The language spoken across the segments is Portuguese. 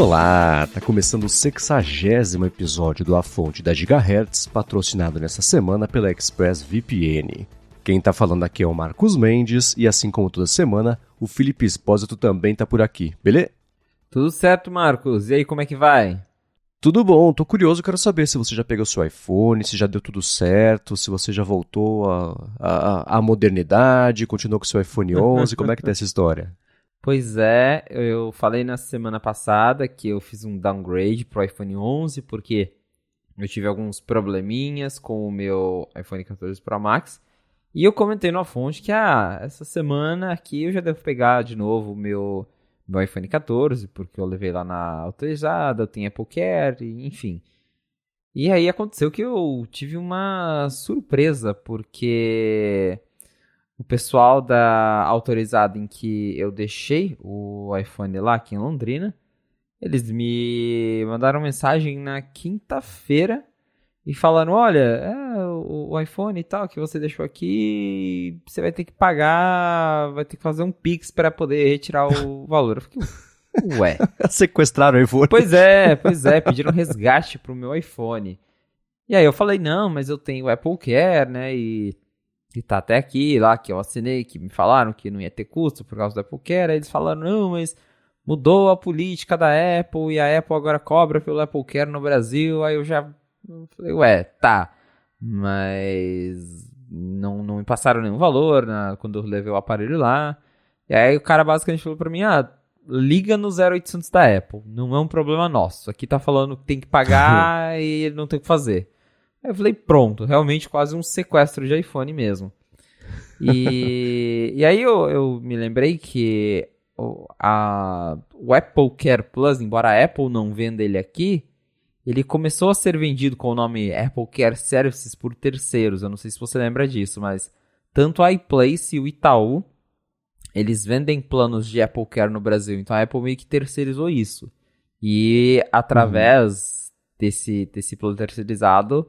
Olá, tá começando o sexagésimo episódio do A Fonte da Gigahertz, patrocinado nessa semana pela ExpressVPN. Quem tá falando aqui é o Marcos Mendes e assim como toda semana, o Felipe Espósito também tá por aqui, beleza? Tudo certo, Marcos. E aí, como é que vai? Tudo bom, tô curioso, quero saber se você já pegou seu iPhone, se já deu tudo certo, se você já voltou à, à, modernidade, continuou com seu iPhone 11, como é que tá essa história? Pois é, eu falei na semana passada que eu fiz um downgrade pro iPhone 11 porque eu tive alguns probleminhas com o meu iPhone 14 Pro Max. E eu comentei na fonte que ah, essa semana aqui eu já devo pegar de novo o meu, meu iPhone 14, porque eu levei lá na autorizada, eu tenho Apple Care, enfim. E aí aconteceu que eu tive uma surpresa, porque o pessoal da autorizada em que eu deixei o iPhone lá aqui em Londrina, eles me mandaram mensagem na quinta-feira e falaram: olha, é, o, iPhone e tal que você deixou aqui, você vai ter que pagar, vai ter que fazer um Pix para poder retirar o valor. Eu fiquei, ué. Sequestraram o iPhone. Pois é, pois é, pediram resgate pro meu iPhone. E aí eu falei: não, mas eu tenho o Apple Care, né? E e tá até aqui, lá que eu assinei, que me falaram que não ia ter custo por causa do Apple Care. Aí eles falaram, não, mas mudou a política da Apple e a Apple agora cobra pelo Apple Care no Brasil. Aí eu já falei, ué, tá. Mas não, não me passaram nenhum valor né, quando eu levei o aparelho lá. E aí o cara basicamente falou pra mim, ah, liga no 0800 da Apple. Não é um problema nosso. Aqui tá falando que tem que pagar e não tem o que fazer. Aí eu falei, pronto, realmente quase um sequestro de iPhone mesmo. E, e aí eu, eu me lembrei que o, a, o Apple Care Plus, embora a Apple não venda ele aqui, ele começou a ser vendido com o nome Apple Care Services por terceiros. Eu não sei se você lembra disso, mas tanto a iPlace e o Itaú, eles vendem planos de Apple Care no Brasil. Então a Apple meio que terceirizou isso. E através uhum. desse, desse plano terceirizado,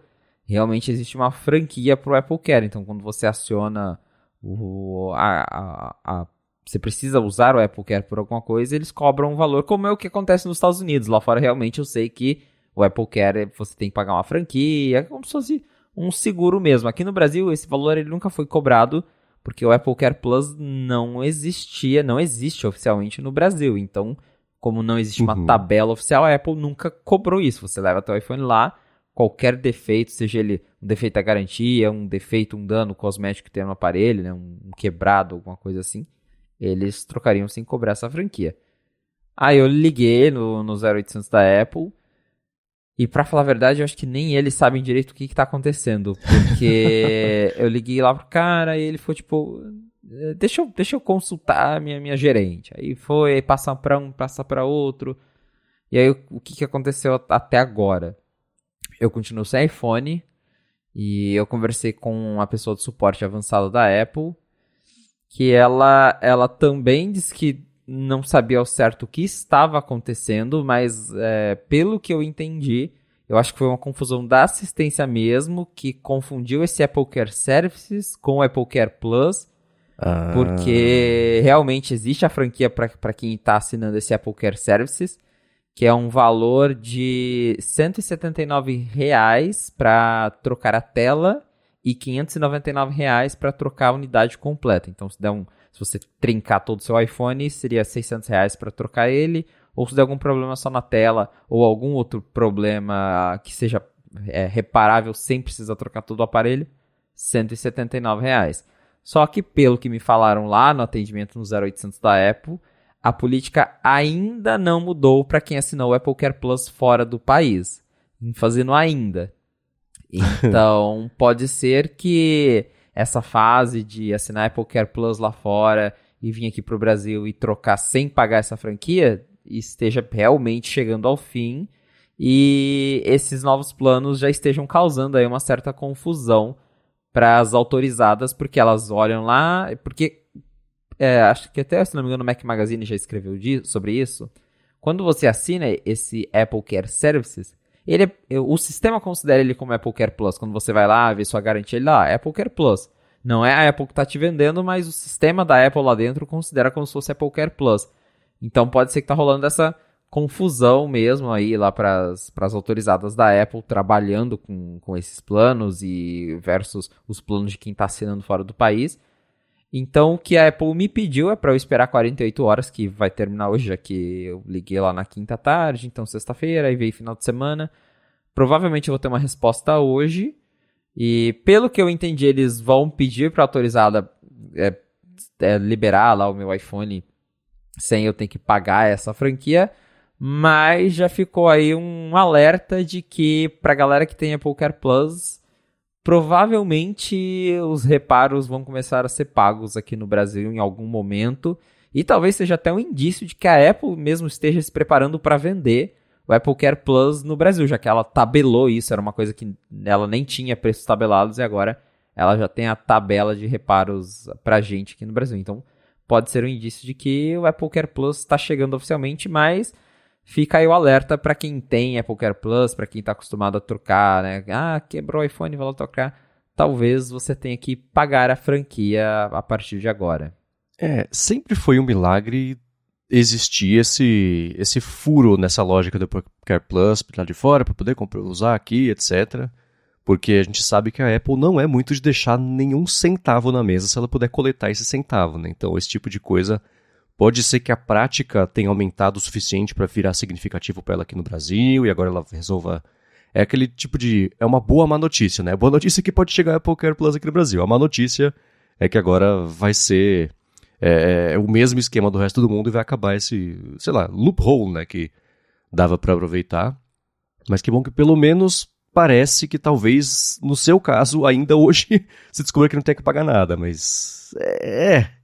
realmente existe uma franquia para o Apple Care. Então, quando você aciona o, a, a, a, você precisa usar o Apple Care por alguma coisa, eles cobram um valor, como é o que acontece nos Estados Unidos. Lá fora, realmente, eu sei que o Apple Care você tem que pagar uma franquia, é como se fosse um seguro mesmo. Aqui no Brasil, esse valor ele nunca foi cobrado, porque o Apple Care Plus não existia, não existe oficialmente no Brasil. Então, como não existe uma uhum. tabela oficial, a Apple nunca cobrou isso. Você leva teu iPhone lá, qualquer defeito, seja ele um defeito da garantia, um defeito, um dano cosmético que tem no aparelho, né, um quebrado, alguma coisa assim, eles trocariam sem cobrar essa franquia. Aí eu liguei no, no 0800 da Apple e para falar a verdade, eu acho que nem eles sabem direito o que, que tá acontecendo, porque eu liguei lá pro cara e ele foi tipo, deixa eu, deixa eu consultar a minha, minha gerente. Aí foi, passar para um, passar para outro. E aí o que, que aconteceu até agora? Eu continuo sem iPhone e eu conversei com uma pessoa de suporte avançado da Apple que ela, ela também disse que não sabia ao certo o que estava acontecendo, mas é, pelo que eu entendi, eu acho que foi uma confusão da assistência mesmo, que confundiu esse Apple Care Services com o Apple Care Plus, ah. porque realmente existe a franquia para quem está assinando esse Apple Care Services, que é um valor de R$ 179 para trocar a tela e R$ 599 para trocar a unidade completa. Então, se, der um, se você trincar todo o seu iPhone, seria R$ 600 para trocar ele, ou se der algum problema só na tela, ou algum outro problema que seja é, reparável sem precisar trocar todo o aparelho, R$ 179. Só que, pelo que me falaram lá no atendimento no 0800 da Apple, a política ainda não mudou para quem assinou o Apple Care Plus fora do país. Fazendo ainda. Então, pode ser que essa fase de assinar Apple Care Plus lá fora e vir aqui para o Brasil e trocar sem pagar essa franquia esteja realmente chegando ao fim e esses novos planos já estejam causando aí uma certa confusão para as autorizadas, porque elas olham lá, porque é, acho que até, se não me engano, o Mac Magazine já escreveu sobre isso. Quando você assina esse Apple Care Services, ele é, o sistema considera ele como Apple Care Plus. Quando você vai lá ver sua garantia, ele lá, Apple Care Plus. Não é a Apple que está te vendendo, mas o sistema da Apple lá dentro considera como se fosse Apple Care Plus. Então pode ser que tá rolando essa confusão mesmo aí lá para as autorizadas da Apple trabalhando com, com esses planos e versus os planos de quem está assinando fora do país. Então, o que a Apple me pediu é para eu esperar 48 horas, que vai terminar hoje, já que eu liguei lá na quinta tarde, então sexta-feira, aí veio final de semana. Provavelmente eu vou ter uma resposta hoje. E pelo que eu entendi, eles vão pedir para autorizada é, é, liberar lá o meu iPhone sem eu ter que pagar essa franquia. Mas já ficou aí um alerta de que pra galera que tem Apple Care Plus, provavelmente os reparos vão começar a ser pagos aqui no Brasil em algum momento. E talvez seja até um indício de que a Apple mesmo esteja se preparando para vender o Apple Care Plus no Brasil, já que ela tabelou isso, era uma coisa que ela nem tinha preços tabelados e agora ela já tem a tabela de reparos pra gente aqui no Brasil. Então pode ser um indício de que o Apple Care Plus está chegando oficialmente, mas fica aí o alerta para quem tem Apple Care Plus, para quem está acostumado a trocar, né? Ah, quebrou o iPhone, vai lá trocar. Talvez você tenha que pagar a franquia a partir de agora. É, sempre foi um milagre existir esse, esse furo nessa lógica do Apple Care Plus lá de fora para poder comprar, usar aqui, etc. Porque a gente sabe que a Apple não é muito de deixar nenhum centavo na mesa se ela puder coletar esse centavo, né? Então esse tipo de coisa Pode ser que a prática tenha aumentado o suficiente para virar significativo para ela aqui no Brasil e agora ela resolva. É aquele tipo de. É uma boa má notícia, né? Boa notícia que pode chegar a Care Plus aqui no Brasil. A má notícia é que agora vai ser é, é, o mesmo esquema do resto do mundo e vai acabar esse, sei lá, loophole, né? Que dava para aproveitar. Mas que bom que pelo menos parece que talvez, no seu caso, ainda hoje, se descubra que não tem que pagar nada. Mas. É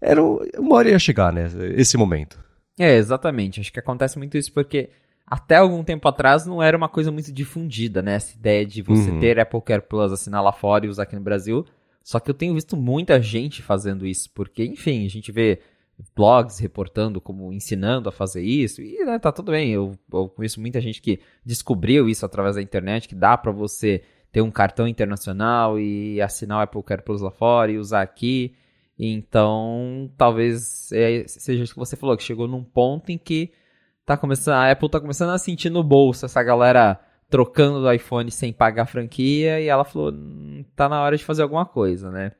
era uma hora ia chegar, né? Esse momento. É, exatamente. Acho que acontece muito isso porque até algum tempo atrás não era uma coisa muito difundida, né? Essa ideia de você uhum. ter Apple Care Plus, assinar lá fora e usar aqui no Brasil. Só que eu tenho visto muita gente fazendo isso, porque, enfim, a gente vê blogs reportando como ensinando a fazer isso, e né, tá tudo bem. Eu, eu conheço muita gente que descobriu isso através da internet, que dá para você ter um cartão internacional e assinar o Apple Care Plus lá fora e usar aqui. Então, talvez é, seja isso que você falou, que chegou num ponto em que tá começando, a Apple tá começando a sentir no bolso essa galera trocando do iPhone sem pagar a franquia e ela falou, hum, tá na hora de fazer alguma coisa, né?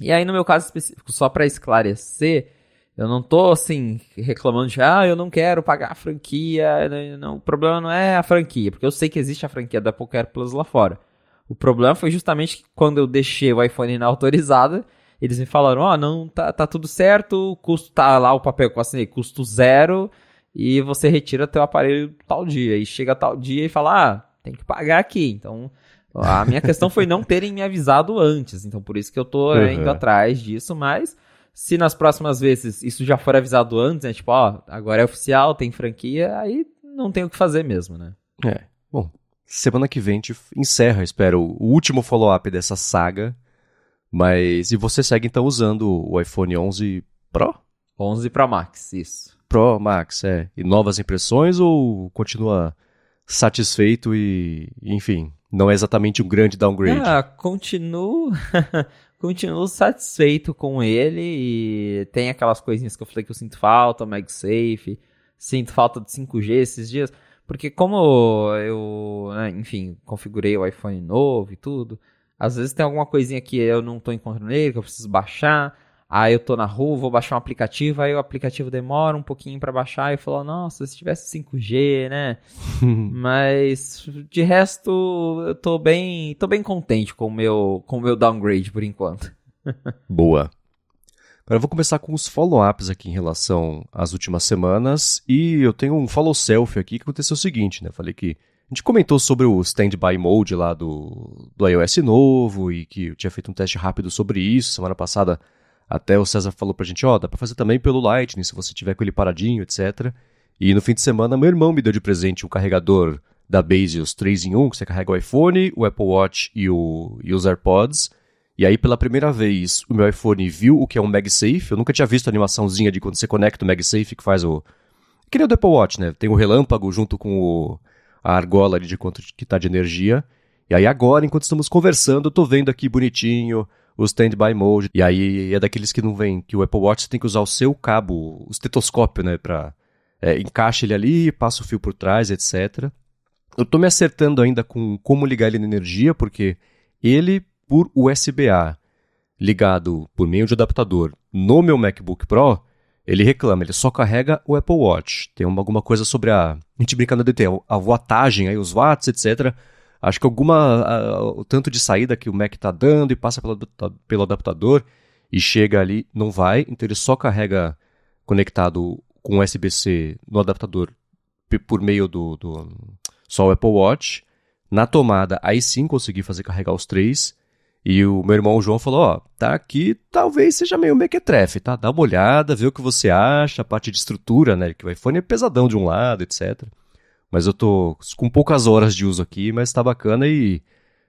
E aí no meu caso específico, só para esclarecer, eu não tô assim reclamando de, ah, eu não quero pagar a franquia, né, não, o problema não é a franquia, porque eu sei que existe a franquia da Apple Care Plus lá fora. O problema foi justamente que quando eu deixei o iPhone inautorizado, eles me falaram, ó, oh, não, tá, tá tudo certo, o custo tá lá, o papel assinei, custo zero, e você retira teu aparelho tal dia. E chega tal dia e fala, ah, tem que pagar aqui. Então, a minha questão foi não terem me avisado antes. Então, por isso que eu tô uhum. indo atrás disso, mas se nas próximas vezes isso já for avisado antes, né? Tipo, ó, agora é oficial, tem franquia, aí não tem o que fazer mesmo, né? É. Bom, semana que vem a gente encerra, espero, o último follow-up dessa saga. Mas e você segue então usando o iPhone 11 Pro? 11 Pro Max, isso. Pro Max, é. E novas impressões ou continua satisfeito e, enfim, não é exatamente um grande downgrade? Ah, continuo, continuo satisfeito com ele e tem aquelas coisinhas que eu falei que eu sinto falta, MagSafe, sinto falta de 5G esses dias, porque como eu, né, enfim, configurei o iPhone novo e tudo, às vezes tem alguma coisinha que eu não estou encontrando nele, que eu preciso baixar. Aí eu tô na rua, vou baixar um aplicativo, aí o aplicativo demora um pouquinho para baixar e eu falo, nossa, se tivesse 5G, né? Mas de resto, eu tô bem, tô bem contente com o meu, com o meu downgrade por enquanto. Boa. Agora eu vou começar com os follow-ups aqui em relação às últimas semanas e eu tenho um follow selfie aqui que aconteceu o seguinte, né? Falei que a gente comentou sobre o Standby Mode lá do, do iOS novo e que eu tinha feito um teste rápido sobre isso. Semana passada até o César falou pra gente, ó, oh, dá pra fazer também pelo Lightning, se você tiver com ele paradinho, etc. E no fim de semana, meu irmão me deu de presente um carregador da Basius 3 em 1, que você carrega o iPhone, o Apple Watch e, o, e os AirPods. E aí, pela primeira vez, o meu iPhone viu o que é um MagSafe. Eu nunca tinha visto a animaçãozinha de quando você conecta o MagSafe, que faz o... Que nem o do Apple Watch, né? Tem o relâmpago junto com o a argola de quanto que está de energia. E aí agora, enquanto estamos conversando, eu tô vendo aqui bonitinho o standby mode. E aí é daqueles que não vem, que o Apple Watch tem que usar o seu cabo, o estetoscópio, né, pra... é, encaixa ele ali, passa o fio por trás, etc. Eu tô me acertando ainda com como ligar ele na energia, porque ele, por USB-A, ligado por meio de adaptador no meu MacBook Pro, ele reclama, ele só carrega o Apple Watch. Tem uma, alguma coisa sobre a. A gente brincando de ter a watagem, aí, os watts, etc. Acho que alguma. A, o tanto de saída que o Mac está dando e passa pelo, pelo adaptador e chega ali, não vai. Então ele só carrega conectado com USB-C no adaptador por meio do, do só o Apple Watch. Na tomada, aí sim consegui fazer carregar os três. E o meu irmão João falou: Ó, tá aqui, talvez seja meio mequetrefe, tá? Dá uma olhada, vê o que você acha, a parte de estrutura, né? Que o iPhone é pesadão de um lado, etc. Mas eu tô com poucas horas de uso aqui, mas tá bacana e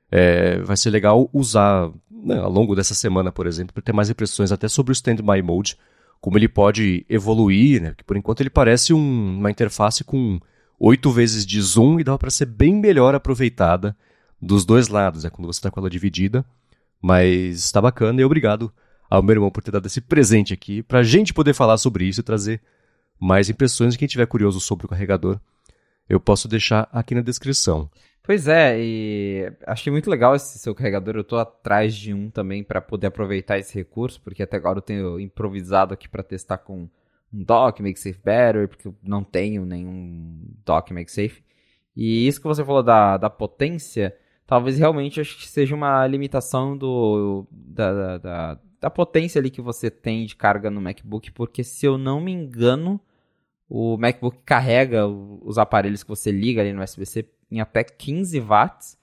é, vai ser legal usar né, ao longo dessa semana, por exemplo, para ter mais impressões até sobre o Standby Mode, como ele pode evoluir, né? Que por enquanto ele parece um, uma interface com oito vezes de zoom e dá para ser bem melhor aproveitada dos dois lados, né? Quando você está com ela dividida. Mas está bacana e obrigado ao meu irmão por ter dado esse presente aqui para a gente poder falar sobre isso e trazer mais impressões. Quem tiver curioso sobre o carregador, eu posso deixar aqui na descrição. Pois é, e achei muito legal esse seu carregador. Eu estou atrás de um também para poder aproveitar esse recurso, porque até agora eu tenho improvisado aqui para testar com um dock MakeSafe Battery, porque eu não tenho nenhum dock MakeSafe. E isso que você falou da, da potência, talvez realmente acho que seja uma limitação do, da, da, da, da potência ali que você tem de carga no MacBook, porque se eu não me engano, o MacBook carrega os aparelhos que você liga ali no USB-C em até 15 watts.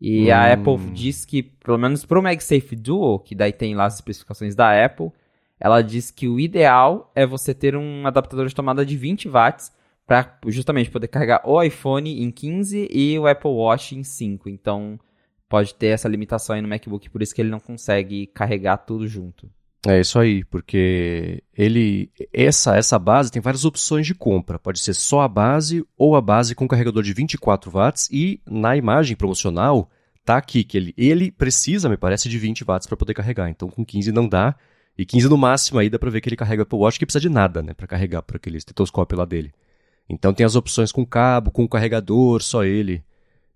E hum. a Apple diz que, pelo menos para o MagSafe Duo, que daí tem lá as especificações da Apple, ela diz que o ideal é você ter um adaptador de tomada de 20 watts para justamente poder carregar o iPhone em 15 e o Apple Watch em 5. Então pode ter essa limitação aí no MacBook, por isso que ele não consegue carregar tudo junto. É isso aí, porque ele essa essa base tem várias opções de compra. Pode ser só a base ou a base com carregador de 24 watts e na imagem promocional tá aqui que ele ele precisa, me parece, de 20 watts para poder carregar. Então com 15 não dá. E 15 no máximo aí dá para ver que ele carrega o Apple Watch que precisa de nada, né, para carregar por aquele estetoscópio lá dele. Então tem as opções com cabo, com carregador, só ele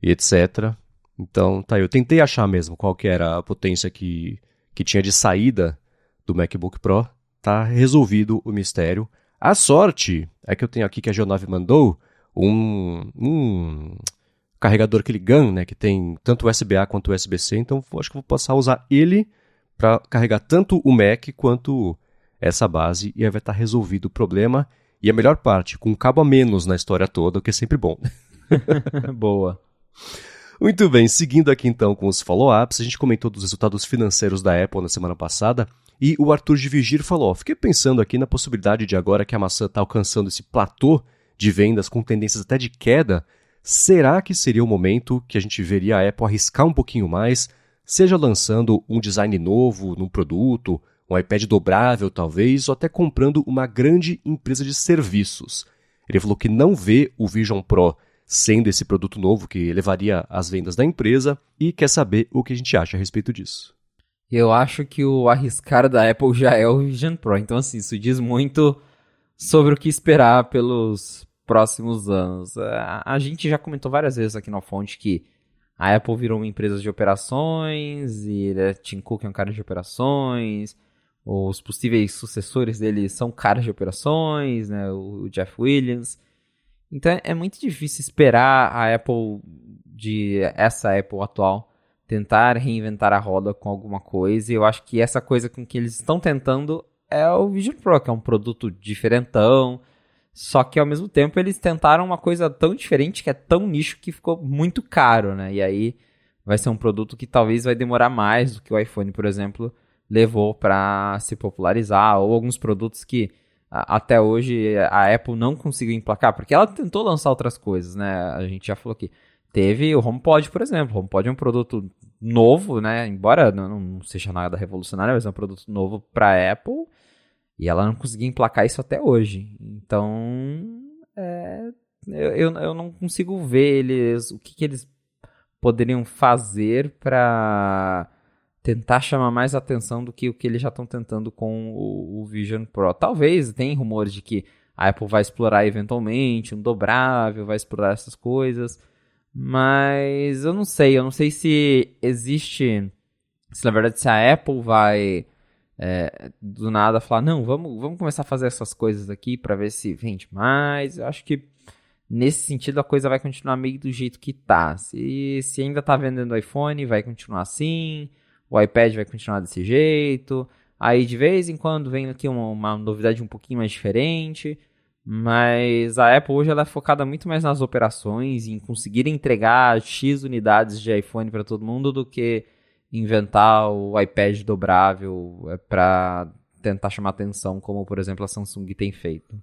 e etc. Então tá, eu tentei achar mesmo qual que era a potência que, que tinha de saída do MacBook Pro. Tá resolvido o mistério. A sorte é que eu tenho aqui que a G9 mandou um, um carregador GAN, né, que tem tanto USB-A quanto USB-C, então acho que vou passar a usar ele para carregar tanto o Mac quanto essa base e aí vai estar tá resolvido o problema. E a melhor parte, com um cabo a menos na história toda, o que é sempre bom. Boa. Muito bem, seguindo aqui então com os follow-ups, a gente comentou dos resultados financeiros da Apple na semana passada e o Arthur de Vigir falou: fiquei pensando aqui na possibilidade de agora que a maçã está alcançando esse platô de vendas com tendências até de queda, será que seria o momento que a gente veria a Apple arriscar um pouquinho mais, seja lançando um design novo num produto, um iPad dobrável talvez, ou até comprando uma grande empresa de serviços. Ele falou que não vê o Vision Pro sendo esse produto novo que elevaria as vendas da empresa e quer saber o que a gente acha a respeito disso. Eu acho que o arriscar da Apple já é o Vision Pro, então assim, isso diz muito sobre o que esperar pelos próximos anos. A gente já comentou várias vezes aqui na fonte que a Apple virou uma empresa de operações e né, Tim Cook é um cara de operações os possíveis sucessores dele são caras de operações, né? O, Jeff Williams. Então é muito difícil esperar a Apple de essa Apple atual tentar reinventar a roda com alguma coisa. E eu acho que essa coisa com que eles estão tentando é o Vision Pro, que é um produto diferentão. Só que ao mesmo tempo eles tentaram uma coisa tão diferente que é tão nicho que ficou muito caro, né? E aí vai ser um produto que talvez vai demorar mais do que o iPhone, por exemplo, levou para se popularizar, ou alguns produtos que até hoje a Apple não conseguiu emplacar, porque ela tentou lançar outras coisas, né? A gente já falou aqui. Teve o HomePod, por exemplo. O HomePod é um produto novo, né? Embora não, seja nada revolucionário, mas é um produto novo para Apple. E ela não conseguiu emplacar isso até hoje. Então, é, eu, eu não consigo ver eles, o que, que eles poderiam fazer para tentar chamar mais atenção do que o que eles já estão tentando com o, o, Vision Pro. Talvez tem rumores de que a Apple vai explorar eventualmente, um dobrável, vai explorar essas coisas. Mas eu não sei, eu não sei se existe. Se na verdade se a Apple vai é, do nada falar, não, vamos, vamos começar a fazer essas coisas aqui para ver se vende mais. Eu acho que nesse sentido a coisa vai continuar meio do jeito que tá. Se, se ainda tá vendendo iPhone, vai continuar assim. O iPad vai continuar desse jeito. Aí de vez em quando vem aqui uma, uma novidade um pouquinho mais diferente. Mas a Apple hoje ela é focada muito mais nas operações, em conseguir entregar X unidades de iPhone para todo mundo do que inventar o iPad dobrável é, para tentar chamar atenção, como por exemplo a Samsung tem feito.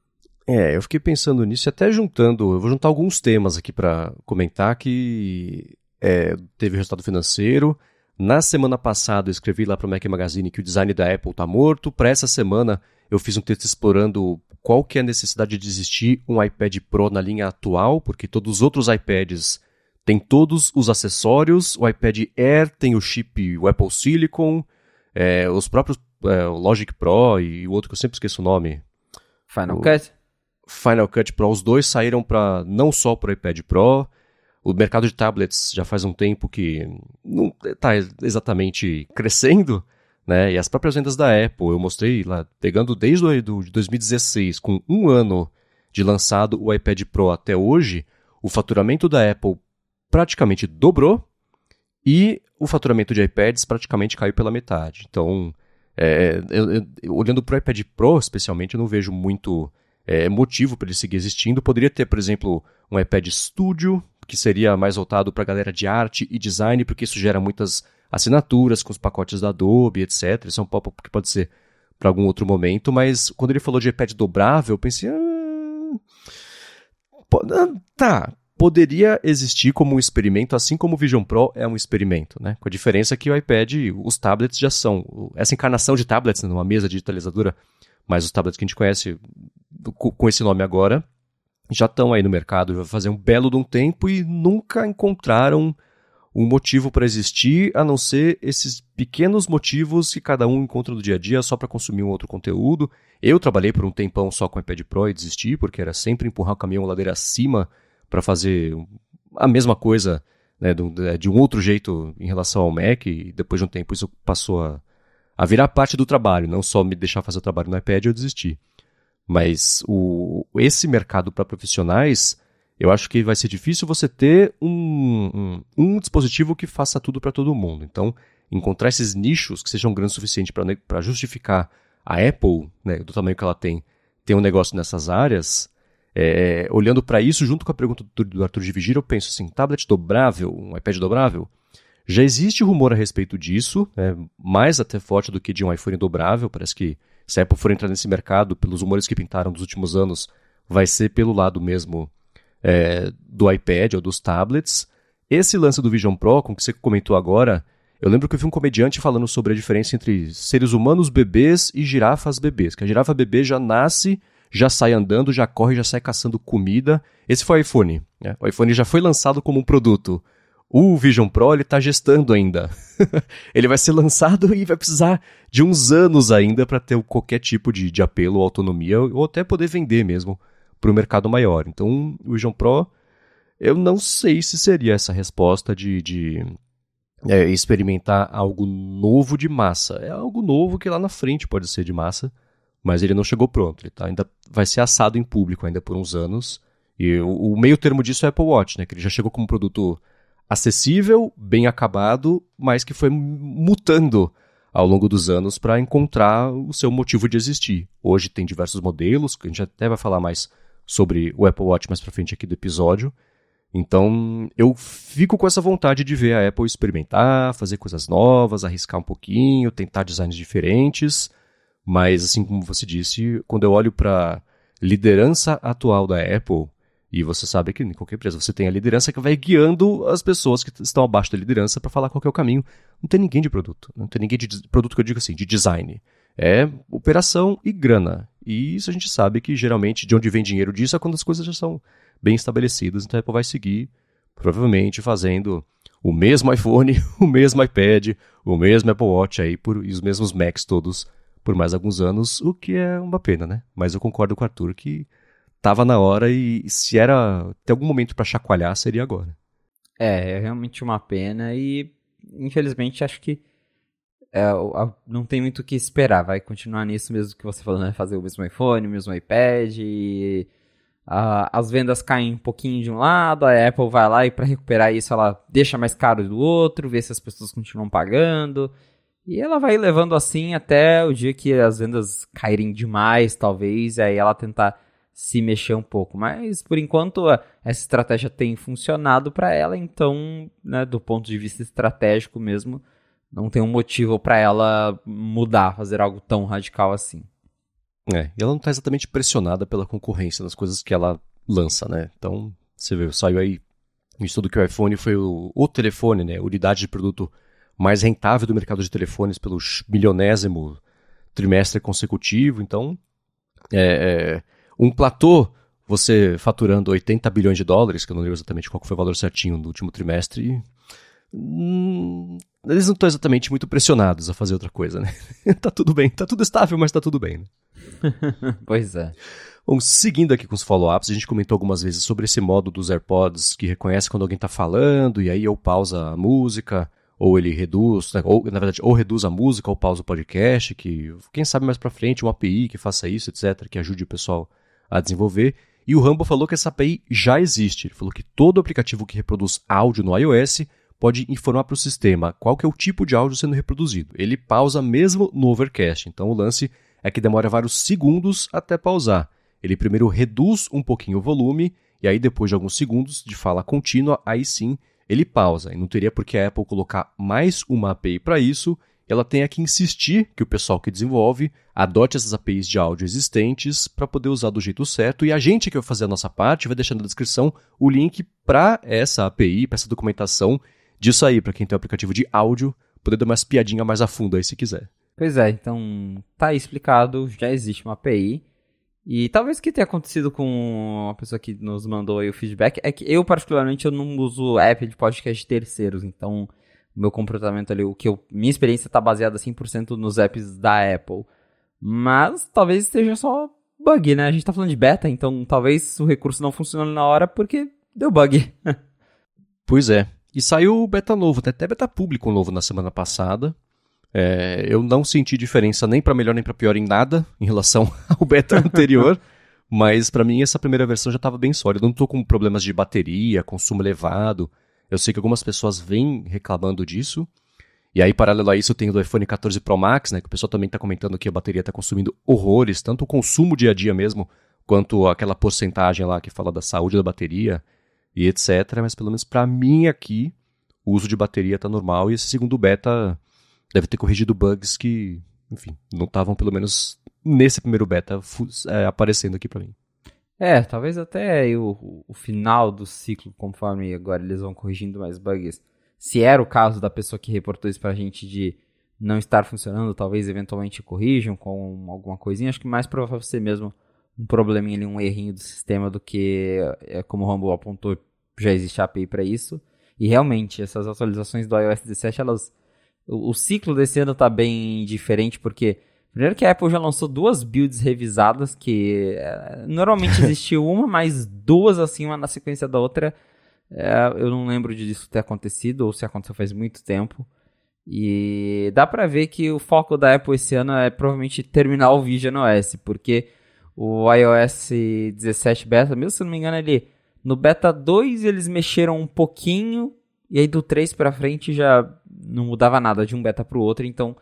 É, eu fiquei pensando nisso e até juntando, eu vou juntar alguns temas aqui para comentar que é, teve resultado financeiro. Na semana passada eu escrevi lá para o Mac Magazine que o design da Apple está morto. Para essa semana eu fiz um texto explorando qual que é a necessidade de existir um iPad Pro na linha atual, porque todos os outros iPads têm todos os acessórios, o iPad Air tem o chip, o Apple Silicon, é, os próprios é, o Logic Pro e o outro que eu sempre esqueço o nome. Final o Cut? Final Cut Pro, os dois saíram para não só para o iPad Pro, o mercado de tablets já faz um tempo que não está exatamente crescendo, né? E as próprias vendas da Apple, eu mostrei lá, pegando desde do, de 2016, com um ano de lançado o iPad Pro até hoje, o faturamento da Apple praticamente dobrou e o faturamento de iPads praticamente caiu pela metade. Então, é, eu, eu, olhando para o iPad Pro especialmente, eu não vejo muito é, motivo para ele seguir existindo. Poderia ter, por exemplo, um iPad Studio, que seria mais voltado para a galera de arte e design, porque isso gera muitas assinaturas com os pacotes da Adobe, etc. Isso é um papo que pode ser para algum outro momento, mas quando ele falou de iPad dobrável, eu pensei. Ah, ah, tá, poderia existir como um experimento, assim como o Vision Pro é um experimento, né? Com a diferença que o iPad, os tablets já são. Essa encarnação de tablets numa mesa digitalizadora, mas os tablets que a gente conhece com esse nome agora, já estão aí no mercado, já fazer um belo de um tempo e nunca encontraram um motivo para existir, a não ser esses pequenos motivos que cada um encontra no dia a dia só para consumir um outro conteúdo. Eu trabalhei por um tempão só com o iPad Pro e desisti, porque era sempre empurrar o caminhão ladeira acima para fazer a mesma coisa né, de um outro jeito em relação ao Mac, e depois de um tempo isso passou a, a virar parte do trabalho, não só me deixar fazer o trabalho no iPad eu desisti. Mas o, esse mercado para profissionais eu acho que vai ser difícil você ter um, um, um dispositivo que faça tudo para todo mundo. Então, encontrar esses nichos que sejam grandes o suficiente para justificar a Apple, né, do tamanho que ela tem, ter um negócio nessas áreas, é, olhando para isso, junto com a pergunta do, do Arthur de Vigir, eu penso assim, tablet dobrável, um iPad dobrável, já existe rumor a respeito disso, né, mais até forte do que de um iPhone dobrável, parece que se a Apple for entrar nesse mercado, pelos rumores que pintaram nos últimos anos, vai ser pelo lado mesmo é, do iPad ou dos tablets. Esse lance do Vision Pro, com que você comentou agora, eu lembro que eu vi um comediante falando sobre a diferença entre seres humanos bebês e girafas bebês. Que a girafa bebê já nasce, já sai andando, já corre, já sai caçando comida. Esse foi o iPhone. Né? O iPhone já foi lançado como um produto. O Vision Pro ele está gestando ainda. ele vai ser lançado e vai precisar de uns anos ainda para ter qualquer tipo de, de apelo autonomia, ou até poder vender mesmo para o mercado maior. Então, o Vision Pro, eu não sei se seria essa resposta de, de é, experimentar algo novo de massa. É algo novo que lá na frente pode ser de massa, mas ele não chegou pronto. Ele tá, ainda vai ser assado em público ainda por uns anos. E o, o meio termo disso é o Apple Watch, né? Que ele já chegou como produto acessível, bem acabado, mas que foi mutando ao longo dos anos para encontrar o seu motivo de existir. Hoje tem diversos modelos, que a gente até vai falar mais sobre o Apple Watch mais pra frente aqui do episódio. Então, eu fico com essa vontade de ver a Apple experimentar, fazer coisas novas, arriscar um pouquinho, tentar designs diferentes. Mas, assim como você disse, quando eu olho para liderança atual da Apple, e você sabe que em qualquer empresa você tem a liderança que vai guiando as pessoas que estão abaixo da liderança para falar qual é o caminho. Não tem ninguém de produto. Não tem ninguém de produto que eu digo assim, de design. É operação e grana. E isso a gente sabe que geralmente de onde vem dinheiro disso é quando as coisas já são bem estabelecidas. Então a Apple vai seguir, provavelmente, fazendo o mesmo iPhone, o mesmo iPad, o mesmo Apple Watch aí por, e os mesmos Macs todos por mais alguns anos, o que é uma pena, né? Mas eu concordo com o Arthur que tava na hora e se era ter algum momento para chacoalhar, seria agora. É, é realmente uma pena e infelizmente acho que é, não tem muito o que esperar. Vai continuar nisso mesmo que você falou, né? Fazer o mesmo iPhone, o mesmo iPad. E, as vendas caem um pouquinho de um lado, a Apple vai lá e para recuperar isso ela deixa mais caro do outro, vê se as pessoas continuam pagando. E ela vai levando assim até o dia que as vendas caírem demais, talvez, e aí ela tentar se mexer um pouco. Mas por enquanto essa estratégia tem funcionado para ela, então, né, do ponto de vista estratégico mesmo, não tem um motivo para ela mudar, fazer algo tão radical assim. É, e ela não está exatamente pressionada pela concorrência das coisas que ela lança, né? Então, você vê, saiu aí um estudo que o iPhone foi o, o telefone, né? Unidade de produto mais rentável do mercado de telefones pelo milionésimo trimestre consecutivo. Então, é, é, um platô, você faturando 80 bilhões de dólares, que eu não lembro exatamente qual foi o valor certinho no último trimestre, hum, eles não estão exatamente muito pressionados a fazer outra coisa, né? tá tudo bem, tá tudo estável, mas tá tudo bem, né? pois é. Bom, seguindo aqui com os follow-ups, a gente comentou algumas vezes sobre esse modo dos AirPods que reconhece quando alguém está falando e aí ou pausa a música, ou ele reduz, né, ou na verdade, ou reduz a música ou pausa o podcast, que quem sabe mais para frente uma API que faça isso, etc, que ajude o pessoal a desenvolver. E o Rambo falou que essa API já existe. Ele falou que todo aplicativo que reproduz áudio no iOS pode informar para o sistema qual que é o tipo de áudio sendo reproduzido. Ele pausa mesmo no Overcast. Então o lance é que demora vários segundos até pausar. Ele primeiro reduz um pouquinho o volume e aí depois de alguns segundos de fala contínua, aí sim ele pausa. E não teria por que a Apple colocar mais uma API para isso. Ela tem que insistir que o pessoal que desenvolve adote essas APIs de áudio existentes para poder usar do jeito certo. E a gente que vai fazer a nossa parte vai deixar na descrição o link para essa API, para essa documentação disso aí, para quem tem o aplicativo de áudio, poder dar umas piadinhas mais a fundo aí se quiser. Pois é, então tá aí explicado, já existe uma API. E talvez o que tenha acontecido com a pessoa que nos mandou aí o feedback é que eu, particularmente, eu não uso app de podcast terceiros, então meu comportamento ali, o que eu, minha experiência está baseada 100% nos apps da Apple. Mas talvez esteja só bug, né? A gente tá falando de beta, então talvez o recurso não funcione na hora porque deu bug. pois é. E saiu o beta novo, até beta público novo na semana passada. É, eu não senti diferença nem para melhor nem para pior em nada em relação ao beta anterior, mas para mim essa primeira versão já estava bem sólida. Eu não estou com problemas de bateria, consumo elevado. Eu sei que algumas pessoas vêm reclamando disso. E aí, paralelo a isso, eu tenho do iPhone 14 Pro Max, né? Que o pessoal também está comentando que a bateria está consumindo horrores, tanto o consumo dia a dia mesmo, quanto aquela porcentagem lá que fala da saúde da bateria e etc. Mas pelo menos para mim aqui, o uso de bateria está normal e esse segundo beta deve ter corrigido bugs que, enfim, não estavam pelo menos nesse primeiro beta é, aparecendo aqui para mim. É, talvez até o, o final do ciclo, conforme agora eles vão corrigindo mais bugs. Se era o caso da pessoa que reportou isso pra gente de não estar funcionando, talvez eventualmente corrijam com alguma coisinha. Acho que mais provável ser mesmo um probleminha ali, um errinho do sistema do que, é, como o Rumble apontou, já existe API para isso. E realmente, essas atualizações do iOS 17, elas o, o ciclo desse ano tá bem diferente, porque Primeiro que a Apple já lançou duas builds revisadas, que é, normalmente existe uma, mas duas assim, uma na sequência da outra. É, eu não lembro disso ter acontecido, ou se aconteceu faz muito tempo. E dá pra ver que o foco da Apple esse ano é provavelmente terminar o Vision OS, porque o iOS 17 beta, mesmo se não me engano, ele no beta 2 eles mexeram um pouquinho, e aí do 3 pra frente já não mudava nada de um beta pro outro, então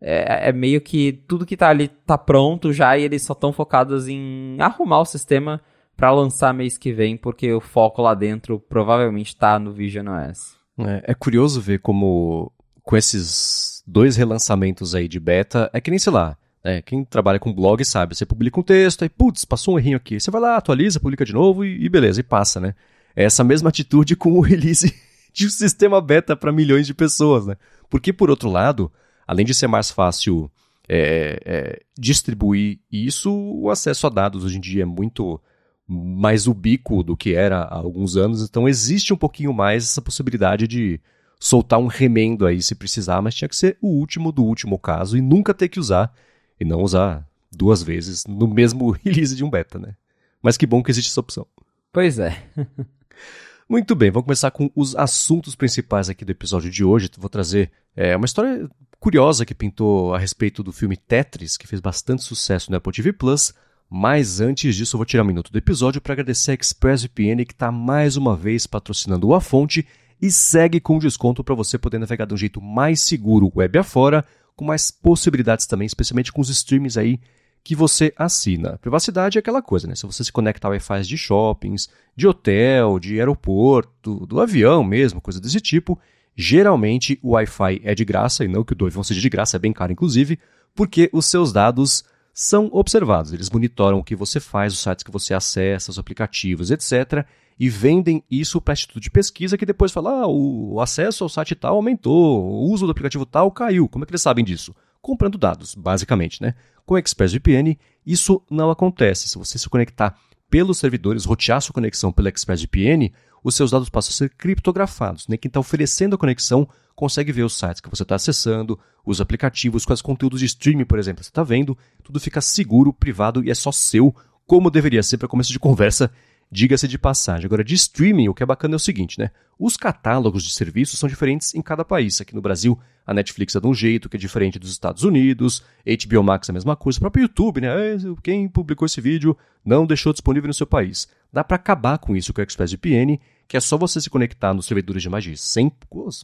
é, é, meio que tudo que tá ali tá pronto já e eles só estão focados em arrumar o sistema para lançar mês que vem, porque o foco lá dentro provavelmente tá no Vision OS. É, é curioso ver como com esses dois relançamentos aí de beta, é que nem sei lá, né, quem trabalha com blog sabe, você publica um texto, aí putz, passou um errinho aqui, você vai lá, atualiza, publica de novo e, e beleza, e passa, né? É essa mesma atitude com o release de um sistema beta para milhões de pessoas, né? Porque, por outro lado, além de ser mais fácil é, é, distribuir isso, o acesso a dados hoje em dia é muito mais ubíquo do que era há alguns anos, então existe um pouquinho mais essa possibilidade de soltar um remendo aí se precisar, mas tinha que ser o último do último caso e nunca ter que usar, e não usar duas vezes no mesmo release de um beta, né? Mas que bom que existe essa opção. Pois é. Muito bem, vamos começar com os assuntos principais aqui do episódio de hoje. Vou trazer é, uma história curiosa que pintou a respeito do filme Tetris, que fez bastante sucesso no Apple TV Plus. Mas antes disso, eu vou tirar um minuto do episódio para agradecer a ExpressVPN que está mais uma vez patrocinando A Fonte e segue com desconto para você poder navegar de um jeito mais seguro web afora, com mais possibilidades também, especialmente com os streams aí que você assina. Privacidade é aquela coisa, né? Se você se conecta a Wi-Fi de shoppings, de hotel, de aeroporto, do avião mesmo, coisa desse tipo, geralmente o Wi-Fi é de graça, e não que o do avião seja de graça, é bem caro inclusive, porque os seus dados são observados. Eles monitoram o que você faz, os sites que você acessa, os aplicativos, etc. E vendem isso para instituto de pesquisa que depois fala: ah, o acesso ao site tal aumentou, o uso do aplicativo tal caiu. Como é que eles sabem disso? Comprando dados, basicamente, né? Com ExpressVPN, isso não acontece. Se você se conectar pelos servidores, rotear sua conexão pelo ExpressVPN, os seus dados passam a ser criptografados. Né? Quem está oferecendo a conexão consegue ver os sites que você está acessando, os aplicativos, quais conteúdos de streaming, por exemplo, você está vendo. Tudo fica seguro, privado e é só seu, como deveria ser para começo de conversa Diga-se de passagem. Agora, de streaming, o que é bacana é o seguinte, né? Os catálogos de serviços são diferentes em cada país. Aqui no Brasil, a Netflix é de um jeito que é diferente dos Estados Unidos, HBO Max é a mesma coisa, o próprio YouTube, né? Quem publicou esse vídeo não deixou disponível no seu país. Dá para acabar com isso com o ExpressVPN, que é só você se conectar nos servidores de mais de 100,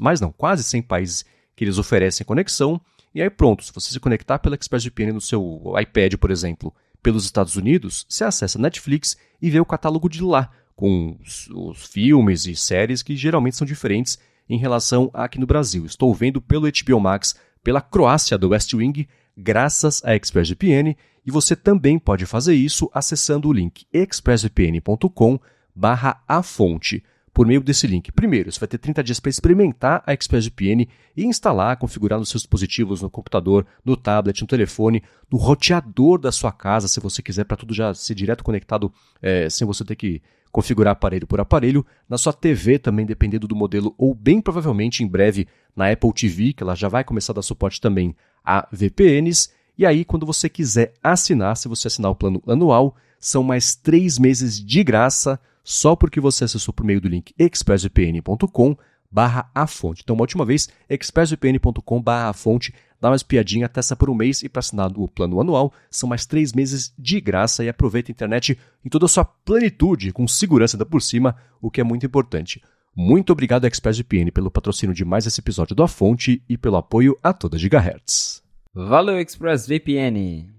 mais não, quase 100 países que eles oferecem conexão, e aí pronto, se você se conectar pelo ExpressVPN no seu iPad, por exemplo, pelos Estados Unidos, você acessa Netflix e vê o catálogo de lá, com os, os, filmes e séries que geralmente são diferentes em relação a aqui no Brasil. Estou vendo pelo HBO Max, pela Croácia do West Wing, graças a ExpressVPN, e você também pode fazer isso acessando o link expressvpn.com barra a fonte por meio desse link. Primeiro, você vai ter 30 dias para experimentar a ExpressVPN e instalar, configurar nos seus dispositivos, no computador, no tablet, no telefone, no roteador da sua casa, se você quiser, para tudo já ser direto conectado, é, sem você ter que configurar aparelho por aparelho. Na sua TV também, dependendo do modelo, ou bem provavelmente em breve na Apple TV, que ela já vai começar a dar suporte também a VPNs. E aí, quando você quiser assinar, se você assinar o plano anual, são mais três meses de graça só porque você acessou por meio do link expressvpn.com barra a fonte. Então, uma última vez, expressvpn.com barra a fonte, dá uma espiadinha, testa por um mês e para assinar o plano anual são mais três meses de graça e aproveita a internet em toda a sua plenitude, com segurança ainda por cima, o que é muito importante. Muito obrigado, ExpressVPN, pelo patrocínio de mais esse episódio do A Fonte e pelo apoio a toda Gigahertz. Valeu, ExpressVPN!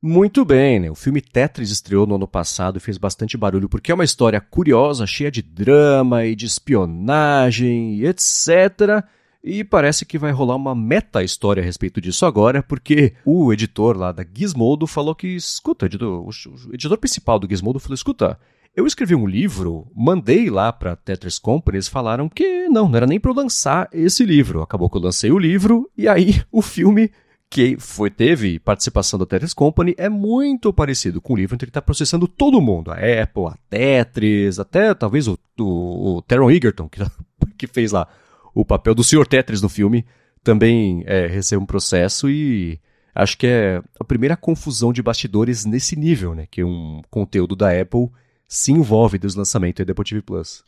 Muito bem, né? O filme Tetris estreou no ano passado e fez bastante barulho porque é uma história curiosa, cheia de drama e de espionagem e etc. E parece que vai rolar uma meta-história a respeito disso agora, porque o editor lá da Gizmodo falou que, escuta, o editor, o editor principal do Gizmodo falou, escuta, eu escrevi um livro, mandei lá para Tetris Company, eles falaram que não, não era nem para eu lançar esse livro. Acabou que eu lancei o livro e aí o filme que foi, teve participação da Tetris Company, é muito parecido com o livro que ele está processando todo mundo. A Apple, a Tetris, até talvez o, o, o Teron Egerton, que, que fez lá o papel do Sr. Tetris no filme, também é, recebeu um processo e acho que é a primeira confusão de bastidores nesse nível, né? Que um conteúdo da Apple se envolve dos lançamentos da Apple TV Plus.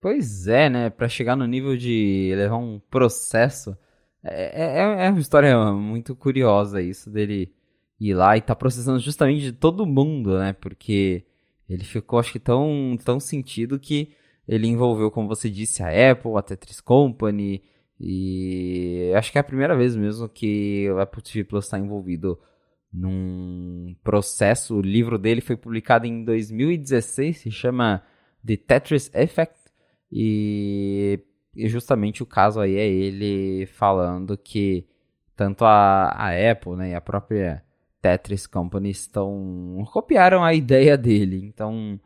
Pois é, né? Para chegar no nível de levar um processo é, é, é uma história muito curiosa isso dele ir lá e tá processando justamente de todo mundo, né? Porque ele ficou, acho que, tão, tão sentido que ele envolveu, como você disse, a Apple, a Tetris Company, e acho que é a primeira vez mesmo que o Apple TV Plus está envolvido num processo. O livro dele foi publicado em 2016, se chama The Tetris Effect, e e justamente o caso aí é ele falando que tanto a, a Apple né, e a própria Tetris Company estão copiaram a ideia dele. Então,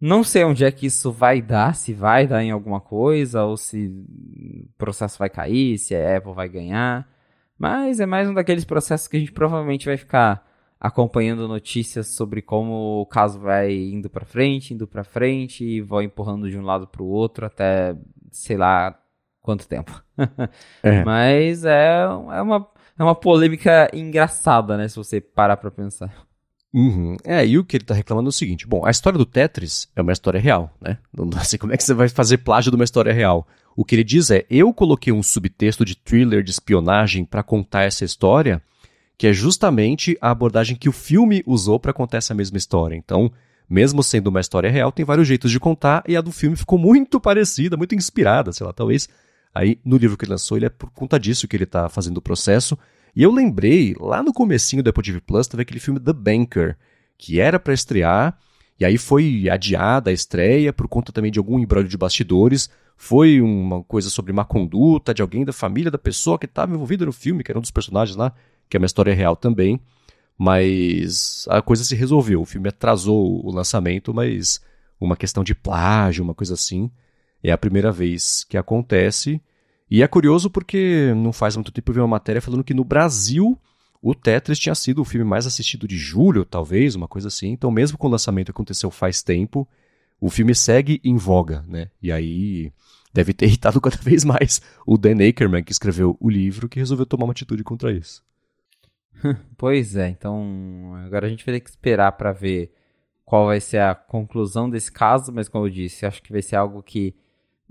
não sei onde é que isso vai dar, se vai dar em alguma coisa ou se o processo vai cair, se a Apple vai ganhar. Mas é mais um daqueles processos que a gente provavelmente vai ficar acompanhando notícias sobre como o caso vai indo para frente, indo para frente e vai empurrando de um lado para o outro até sei lá quanto tempo. é. Mas é, é, uma, é uma polêmica engraçada, né? Se você parar pra pensar. Uhum. É, e o que ele tá reclamando é o seguinte: bom, a história do Tetris é uma história real, né? Não sei como é que você vai fazer plágio de uma história real. O que ele diz é: eu coloquei um subtexto de thriller de espionagem para contar essa história, que é justamente a abordagem que o filme usou para contar essa mesma história. Então, mesmo sendo uma história real, tem vários jeitos de contar e a do filme ficou muito parecida, muito inspirada, sei lá, talvez. Aí, no livro que ele lançou, ele é por conta disso que ele tá fazendo o processo. E eu lembrei, lá no comecinho do Apple TV Plus, teve aquele filme The Banker, que era para estrear, e aí foi adiada a estreia por conta também de algum embrulho de bastidores. Foi uma coisa sobre má conduta de alguém da família da pessoa que estava envolvida no filme, que era um dos personagens lá, que é uma história real também. Mas a coisa se resolveu. O filme atrasou o lançamento, mas uma questão de plágio, uma coisa assim. É a primeira vez que acontece. E é curioso porque não faz muito tempo eu vi uma matéria falando que no Brasil o Tetris tinha sido o filme mais assistido de julho, talvez, uma coisa assim. Então, mesmo com o lançamento aconteceu faz tempo, o filme segue em voga, né? E aí deve ter irritado cada vez mais o Dan Ackerman, que escreveu o livro, que resolveu tomar uma atitude contra isso. pois é, então agora a gente vai ter que esperar para ver qual vai ser a conclusão desse caso, mas como eu disse, acho que vai ser algo que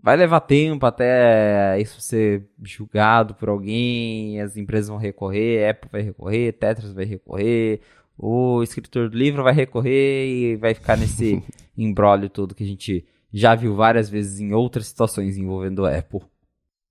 vai levar tempo até isso ser julgado por alguém, as empresas vão recorrer, Apple vai recorrer, Tetris vai recorrer, o escritor do livro vai recorrer e vai ficar nesse embrólio todo que a gente já viu várias vezes em outras situações envolvendo a Apple.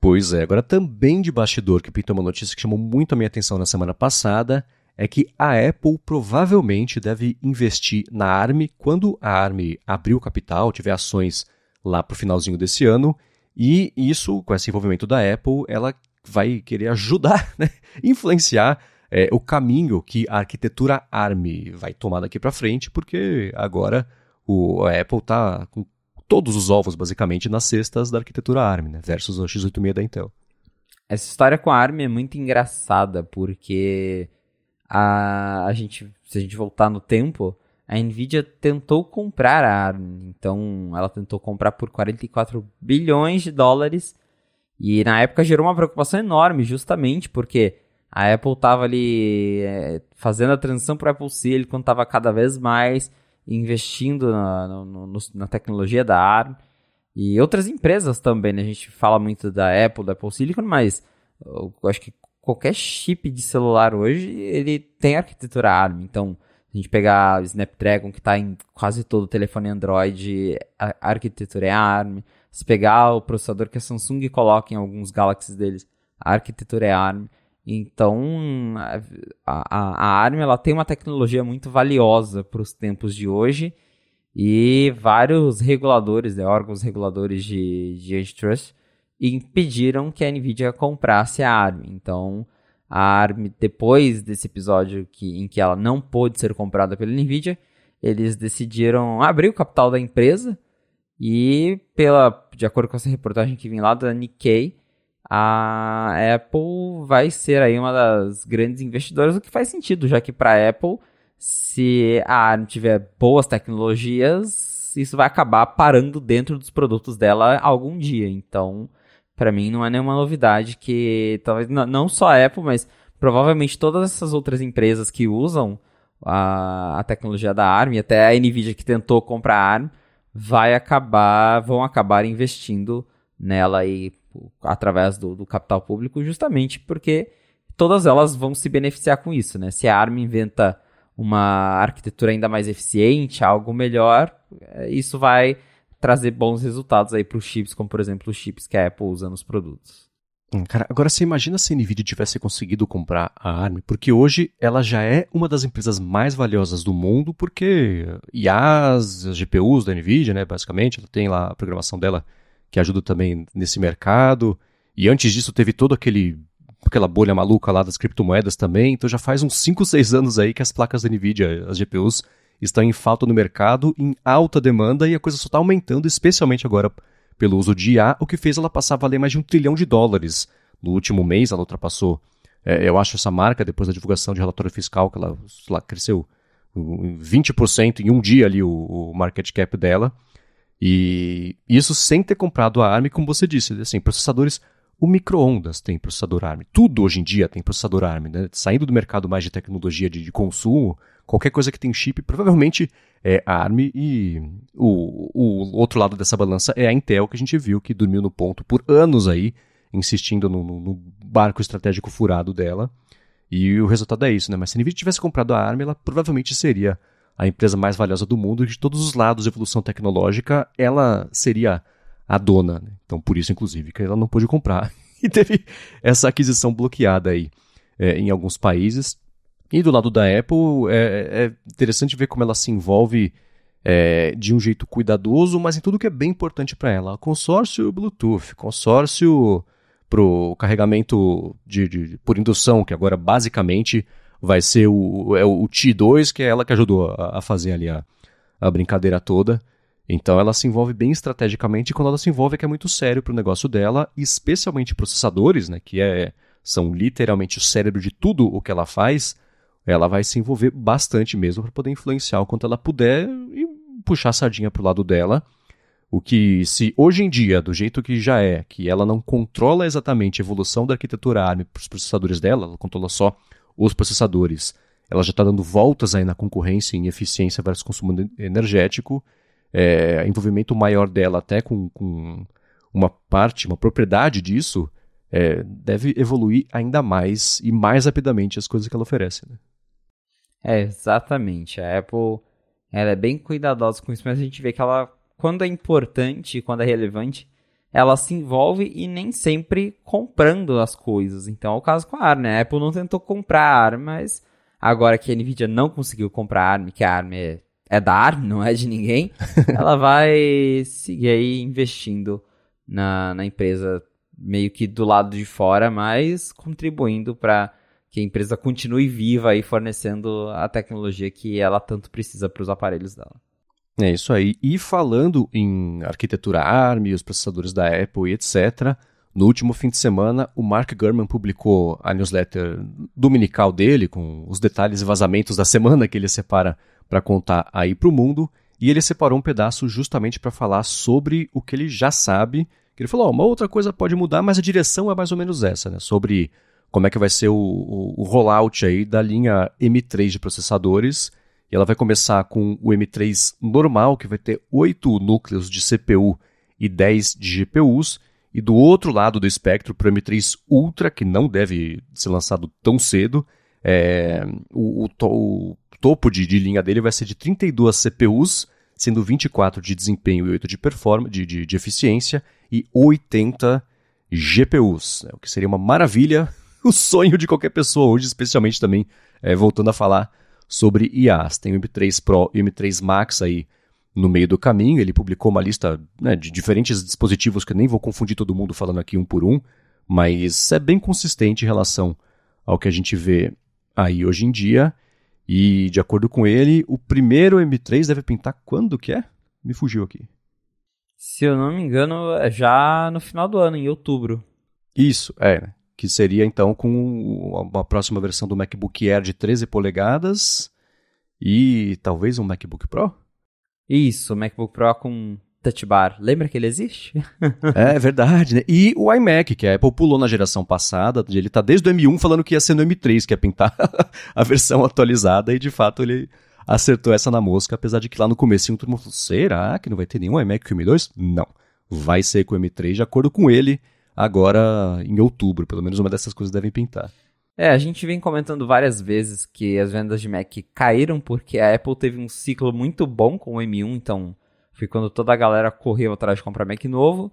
Pois é, agora também de bastidor que pintou uma notícia que chamou muito a minha atenção na semana passada, é que a Apple provavelmente deve investir na ARM quando a ARM abrir o capital, tiver ações lá para o finalzinho desse ano. E isso, com esse envolvimento da Apple, ela vai querer ajudar, né? influenciar é, o caminho que a arquitetura ARM vai tomar daqui para frente, porque agora o, a Apple está com todos os ovos, basicamente, nas cestas da arquitetura ARM, né? versus o x86 da Intel. Essa história com a ARM é muito engraçada, porque a, a gente, se a gente voltar no tempo, a Nvidia tentou comprar a ARM. Então, ela tentou comprar por 44 bilhões de dólares. E na época gerou uma preocupação enorme, justamente porque a Apple estava ali é, fazendo a transição para o Apple Silicon, estava cada vez mais investindo na, no, na tecnologia da ARM. E outras empresas também, né? A gente fala muito da Apple, da Apple Silicon, mas eu acho que qualquer chip de celular hoje, ele tem arquitetura ARM. Então, a gente pegar o Snapdragon, que está em quase todo o telefone Android, a arquitetura é ARM. Se pegar o processador que a Samsung coloca em alguns Galaxies deles, a arquitetura é ARM. Então, a, a, a ARM ela tem uma tecnologia muito valiosa para os tempos de hoje e vários reguladores, né, órgãos reguladores de, de antitrust, impediram que a Nvidia comprasse a ARM. Então, a ARM, depois desse episódio que, em que ela não pôde ser comprada pela Nvidia, eles decidiram abrir o capital da empresa e, pela, de acordo com essa reportagem que vem lá da Nikkei, a Apple vai ser aí uma das grandes investidoras, o que faz sentido, já que para a Apple, se a ARM tiver boas tecnologias, isso vai acabar parando dentro dos produtos dela algum dia. Então, para mim não é nenhuma novidade que talvez não só a Apple, mas provavelmente todas essas outras empresas que usam a, a tecnologia da ARM, e até a Nvidia que tentou comprar a ARM, vai acabar, vão acabar investindo nela aí através do, do capital público, justamente porque todas elas vão se beneficiar com isso, né? Se a ARM inventa uma arquitetura ainda mais eficiente, algo melhor, é, isso vai trazer bons resultados aí para os chips, como por exemplo os chips que a Apple usa nos produtos. Hum, cara, agora você imagina se a Nvidia tivesse conseguido comprar a ARM, porque hoje ela já é uma das empresas mais valiosas do mundo, porque IAs, as GPUs da Nvidia, né, basicamente, ela tem lá a programação dela que ajuda também nesse mercado. E antes disso teve todo aquele aquela bolha maluca lá das criptomoedas também, então já faz uns 5, 6 anos aí que as placas da Nvidia, as GPUs, estão em falta no mercado, em alta demanda, e a coisa só está aumentando, especialmente agora pelo uso de IA, o que fez ela passar a valer mais de um trilhão de dólares. No último mês, ela ultrapassou, é, eu acho, essa marca, depois da divulgação de relatório fiscal, que ela lá, cresceu 20% em um dia ali o, o, market cap dela. E isso sem ter comprado a ARM, como você disse, assim, processadores o micro-ondas tem processador ARM. Tudo hoje em dia tem processador ARM. Né? Saindo do mercado mais de tecnologia de, de consumo, qualquer coisa que tem chip provavelmente é ARM e o, o outro lado dessa balança é a Intel que a gente viu que dormiu no ponto por anos aí, insistindo no, no, no barco estratégico furado dela. E o resultado é isso, né? Mas se a Nvidia tivesse comprado a ARM, ela provavelmente seria a empresa mais valiosa do mundo de todos os lados de evolução tecnológica, ela seria a dona. Né? Então, por isso, inclusive, que ela não pôde comprar. E teve essa aquisição bloqueada aí é, em alguns países. E do lado da Apple, é, é interessante ver como ela se envolve é, de um jeito cuidadoso, mas em tudo que é bem importante para ela. Consórcio Bluetooth, consórcio para o carregamento de, de, por indução, que agora basicamente vai ser o, é o T2, que é ela que ajudou a, a fazer ali a, a brincadeira toda. Então ela se envolve bem estrategicamente e quando ela se envolve é que é muito sério para o negócio dela, especialmente processadores, né, que é, são literalmente o cérebro de tudo o que ela faz, ela vai se envolver bastante mesmo para poder influenciar o quanto ela puder e puxar a sardinha para o lado dela. O que, se hoje em dia, do jeito que já é, que ela não controla exatamente a evolução da arquitetura ARM para os processadores dela, ela controla só os processadores, ela já está dando voltas aí na concorrência em eficiência versus consumo energético, é, envolvimento maior dela até com, com uma parte, uma propriedade disso, é, deve evoluir ainda mais e mais rapidamente as coisas que ela oferece. Né? É, exatamente. A Apple ela é bem cuidadosa com isso, mas a gente vê que ela, quando é importante, quando é relevante, ela se envolve e nem sempre comprando as coisas. Então é o caso com a ARM. Né? A Apple não tentou comprar a ARM, mas agora que a Nvidia não conseguiu comprar a ARM, que a ARM é é da ARM, não é de ninguém, ela vai seguir aí investindo na, na empresa meio que do lado de fora, mas contribuindo para que a empresa continue viva e fornecendo a tecnologia que ela tanto precisa para os aparelhos dela. É isso aí. E falando em arquitetura ARM, os processadores da Apple e etc., no último fim de semana, o Mark Gurman publicou a newsletter dominical dele, com os detalhes e vazamentos da semana que ele separa para contar aí para o mundo, e ele separou um pedaço justamente para falar sobre o que ele já sabe. Que ele falou: oh, uma outra coisa pode mudar, mas a direção é mais ou menos essa, né? Sobre como é que vai ser o, o, o rollout aí da linha M3 de processadores. E ela vai começar com o M3 normal, que vai ter 8 núcleos de CPU e 10 de GPUs. E do outro lado do espectro, para o M3 Ultra, que não deve ser lançado tão cedo, é, o, o, topo de, de linha dele vai ser de 32 CPUs, sendo 24 de desempenho e 8 de performance, de, de, de eficiência, e 80 GPUs, né? o que seria uma maravilha, o sonho de qualquer pessoa hoje, especialmente também é, voltando a falar sobre IAs. Tem o M3 Pro e o M3 Max aí no meio do caminho, ele publicou uma lista né, de diferentes dispositivos que eu nem vou confundir todo mundo falando aqui um por um, mas é bem consistente em relação ao que a gente vê aí hoje em dia. E, de acordo com ele, o primeiro M3 deve pintar quando que é? Me fugiu aqui. Se eu não me engano, é já no final do ano, em outubro. Isso, é. Que seria então com uma próxima versão do MacBook Air de 13 polegadas e talvez um MacBook Pro? Isso, MacBook Pro com Touch Bar. Lembra que ele existe? é verdade, né? E o iMac, que a Apple pulou na geração passada, ele tá desde o M1 falando que ia ser no M3, que ia pintar a versão atualizada, e de fato ele acertou essa na mosca, apesar de que lá no começo todo mundo falou, será que não vai ter nenhum iMac com o M2? Não. Vai ser com o M3, de acordo com ele, agora em outubro. Pelo menos uma dessas coisas devem pintar. É, a gente vem comentando várias vezes que as vendas de Mac caíram porque a Apple teve um ciclo muito bom com o M1, então foi quando toda a galera correu atrás de comprar Mac novo.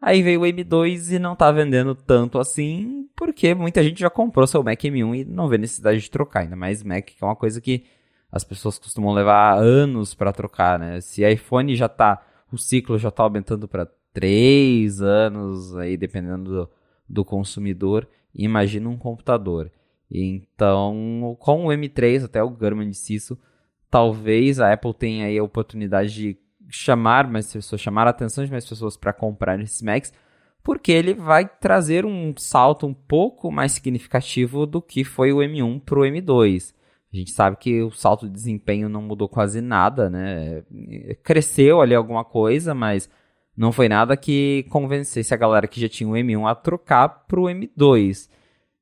Aí veio o M2 e não tá vendendo tanto assim, porque muita gente já comprou seu Mac M1 e não vê necessidade de trocar. Ainda mais Mac, que é uma coisa que as pessoas costumam levar anos para trocar, né? Se iPhone já tá, o ciclo já tá aumentando para 3 anos, aí dependendo do, do consumidor, imagina um computador. Então, com o M3, até o Gurman disse isso, talvez a Apple tenha aí a oportunidade de chamar mais pessoas, chamar a atenção de mais pessoas para comprar esses Macs, porque ele vai trazer um salto um pouco mais significativo do que foi o M1 para o M2. A gente sabe que o salto de desempenho não mudou quase nada, né? Cresceu ali alguma coisa, mas não foi nada que convencesse a galera que já tinha o M1 a trocar para o M2.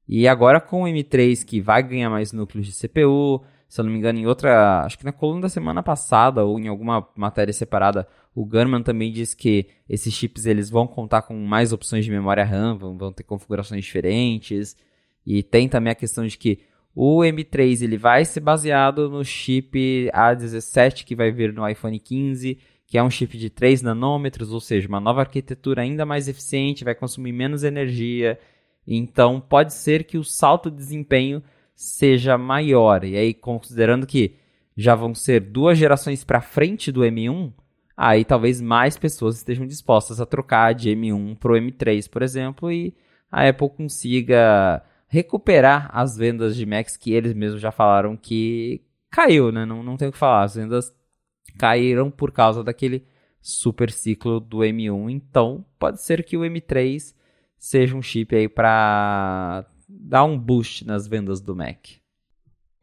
E agora com o M3 que vai ganhar mais núcleos de CPU, se eu não me engano, em outra, acho que na coluna da semana passada ou em alguma matéria separada, o Gunman também diz que esses chips eles vão contar com mais opções de memória RAM, vão, vão ter configurações diferentes. E tem também a questão de que o M3 ele vai ser baseado no chip A17 que vai vir no iPhone 15, que é um chip de 3 nanômetros, ou seja, uma nova arquitetura ainda mais eficiente, vai consumir menos energia. Então pode ser que o salto de desempenho seja maior. E aí, considerando que já vão ser duas gerações para frente do M1, aí talvez mais pessoas estejam dispostas a trocar de M1 para o M3, por exemplo, e a Apple consiga recuperar as vendas de Macs que eles mesmos já falaram que caiu, né? Não, não tem o que falar. As vendas caíram por causa daquele super ciclo do M1. Então, pode ser que o M3 seja um chip aí para dar um boost nas vendas do Mac.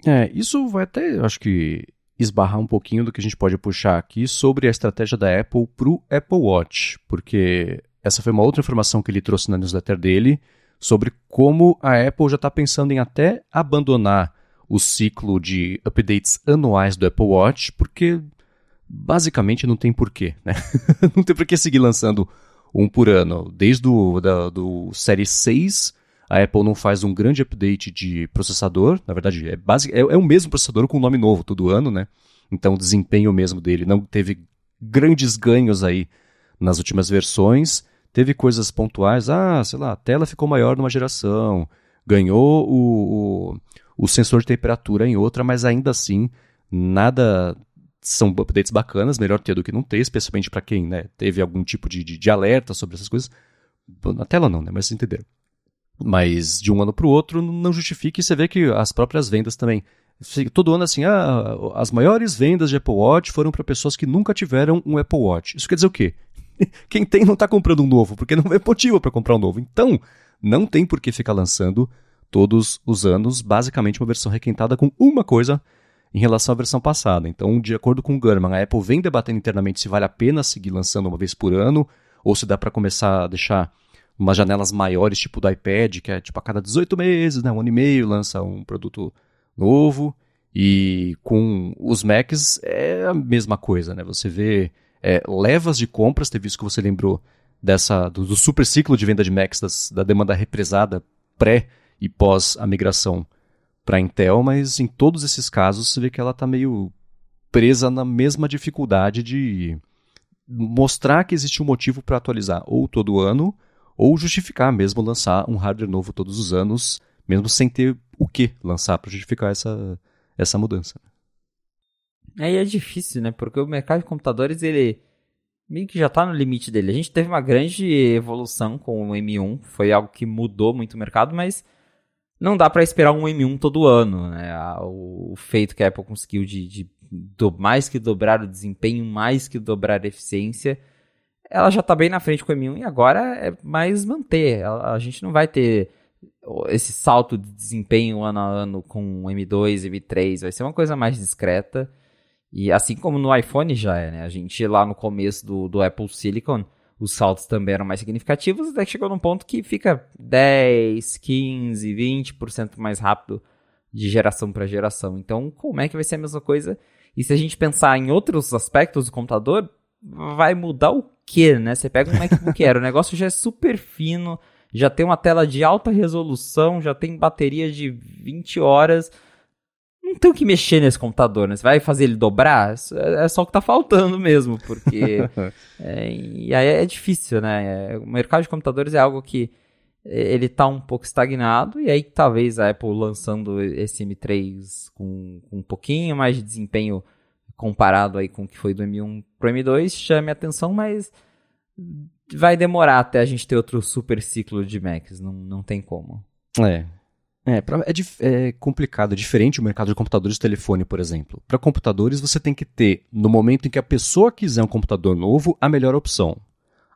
É, isso vai até, acho que, esbarrar um pouquinho do que a gente pode puxar aqui sobre a estratégia da Apple para o Apple Watch, porque essa foi uma outra informação que ele trouxe na newsletter dele sobre como a Apple já está pensando em até abandonar o ciclo de updates anuais do Apple Watch, porque basicamente não tem porquê, né? não tem porquê seguir lançando um por ano. Desde o da, do Série 6, a Apple não faz um grande update de processador. Na verdade, é, basic, é, é o mesmo processador com nome novo todo ano, né? Então o desempenho mesmo dele não teve grandes ganhos aí nas últimas versões. Teve coisas pontuais, ah, sei lá, a tela ficou maior numa geração, ganhou o, o, o sensor de temperatura em outra, mas ainda assim, nada são updates bacanas, melhor ter do que não ter, especialmente para quem né, teve algum tipo de, de, de, alerta sobre essas coisas. Na tela não, né? Mas vocês entenderam. Mas de um ano para o outro não justifica e você vê que as próprias vendas também. Todo ano assim, ah, as maiores vendas de Apple Watch foram para pessoas que nunca tiveram um Apple Watch. Isso quer dizer o quê? Quem tem não está comprando um novo, porque não é motivo para comprar um novo. Então, não tem por que ficar lançando todos os anos basicamente uma versão requentada com uma coisa em relação à versão passada. Então, de acordo com o Gurman, a Apple vem debatendo internamente se vale a pena seguir lançando uma vez por ano ou se dá para começar a deixar umas janelas maiores, tipo do iPad, que é tipo a cada 18 meses, né, um ano e meio, lança um produto novo. E com os Macs é a mesma coisa, né? Você vê é, levas de compras, teve isso que você lembrou dessa do, do super ciclo de venda de Macs, das, da demanda represada pré e pós a migração para Intel, mas em todos esses casos você vê que ela está meio presa na mesma dificuldade de mostrar que existe um motivo para atualizar ou todo ano, ou justificar mesmo lançar um hardware novo todos os anos, mesmo sem ter o que lançar para justificar essa, essa mudança. Aí é difícil, né? Porque o mercado de computadores, ele meio que já está no limite dele. A gente teve uma grande evolução com o M1, foi algo que mudou muito o mercado, mas não dá para esperar um M1 todo ano. Né? O feito que a Apple conseguiu de, de do, mais que dobrar o desempenho, mais que dobrar a eficiência, ela já está bem na frente com o M1 e agora é mais manter. A, a, gente não vai ter esse salto de desempenho ano a ano com o M2, M3, vai ser uma coisa mais discreta. E assim como no iPhone já é, né? A gente lá no começo do, do Apple Silicon, os saltos também eram mais significativos, até que chegou num ponto que fica 10, 15, 20% mais rápido de geração para geração. Então, como é que vai ser a mesma coisa? E se a gente pensar em outros aspectos do computador, vai mudar o quê, né? Você pega um MacBook Air, o negócio já é super fino, já tem uma tela de alta resolução, já tem bateria de 20 horas não tem o que mexer nesse computador, né? Você vai fazer ele dobrar? É só o que tá faltando mesmo, porque. é, e aí é difícil, né? É, o mercado de computadores é algo que ele tá um pouco estagnado, e aí talvez a Apple lançando esse M3 com, com um pouquinho mais de desempenho comparado aí com o que foi do M1 pro M2 chame a atenção, mas vai demorar até a gente ter outro super ciclo de Macs, não, não tem como. É, é, pra, é, é, complicado, é diferente o mercado de computadores de telefone, por exemplo. Para computadores, você tem que ter, no momento em que a pessoa quiser um computador novo, a melhor opção.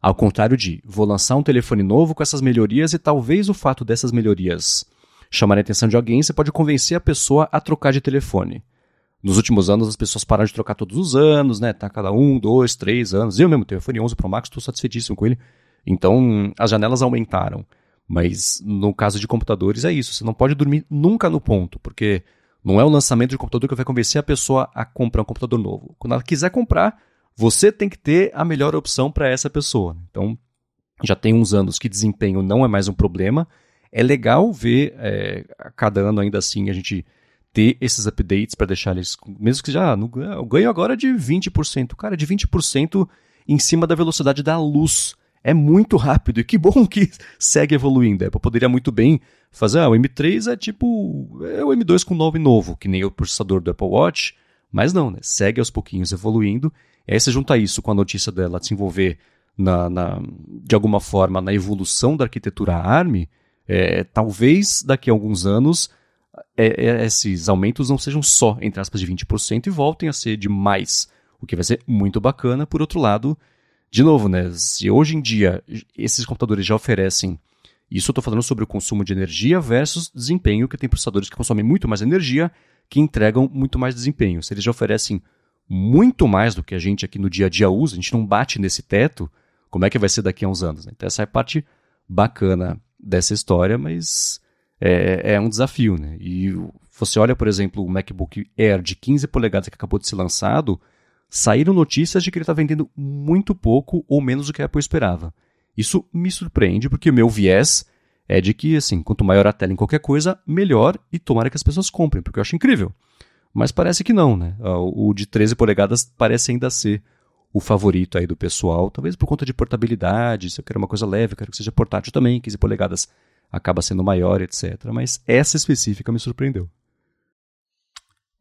Ao contrário de, vou lançar um telefone novo com essas melhorias e talvez o fato dessas melhorias chamar a atenção de alguém, você pode convencer a pessoa a trocar de telefone. Nos últimos anos, as pessoas pararam de trocar todos os anos, né? Tá cada um, dois, três anos. Eu mesmo iPhone 11 Pro Max, estou satisfeitíssimo com ele. Então, as janelas aumentaram. Mas no caso de computadores é isso, você não pode dormir nunca no ponto, porque Não é o lançamento de computador que vai convencer a pessoa a comprar um computador novo. Quando ela quiser comprar, você tem que ter a melhor opção para essa pessoa. Então, já tem uns anos que desempenho não é mais um problema. É legal ver é, a cada ano ainda assim a gente ter esses updates para deixar eles, mesmo que já no, o ganho agora de 20%, cara, de 20% em cima da velocidade da luz. É muito rápido e que bom que segue evoluindo. A Apple poderia muito bem fazer, ah, o M3 é tipo é o M2 com 9 novo, que nem o processador do Apple Watch, mas não, né? Segue aos pouquinhos evoluindo. E aí você junta isso com a notícia dela de se envolver na, na, de alguma forma na evolução da arquitetura ARM, é, talvez daqui a alguns anos é, é, esses aumentos não sejam só, entre aspas, de 20% e voltem a ser de mais, o que vai ser muito bacana. Por outro lado, de novo, né, se hoje em dia esses computadores já oferecem, isso eu estou falando sobre o consumo de energia versus desempenho, que tem processadores que consomem muito mais energia, que entregam muito mais desempenho. Se eles já oferecem muito mais do que a gente aqui no dia a dia usa, a gente não bate nesse teto, como é que vai ser daqui a uns anos? Né? Então essa é a parte bacana dessa história, mas é, é um desafio, né? E você olha, por exemplo, o MacBook Air de 15 polegadas que acabou de ser lançado, saíram notícias de que ele está vendendo muito pouco ou menos do que a Apple esperava. Isso me surpreende porque o meu viés é de que, assim, quanto maior a tela em qualquer coisa, melhor e tomara que as pessoas comprem, porque eu acho incrível. Mas parece que não, né? Ah, o de 13 polegadas parece ainda ser o favorito aí do pessoal, talvez por conta de portabilidade, se eu quero uma coisa leve, eu quero que seja portátil também, 15 polegadas acaba sendo maior, etc. Mas essa específica me surpreendeu.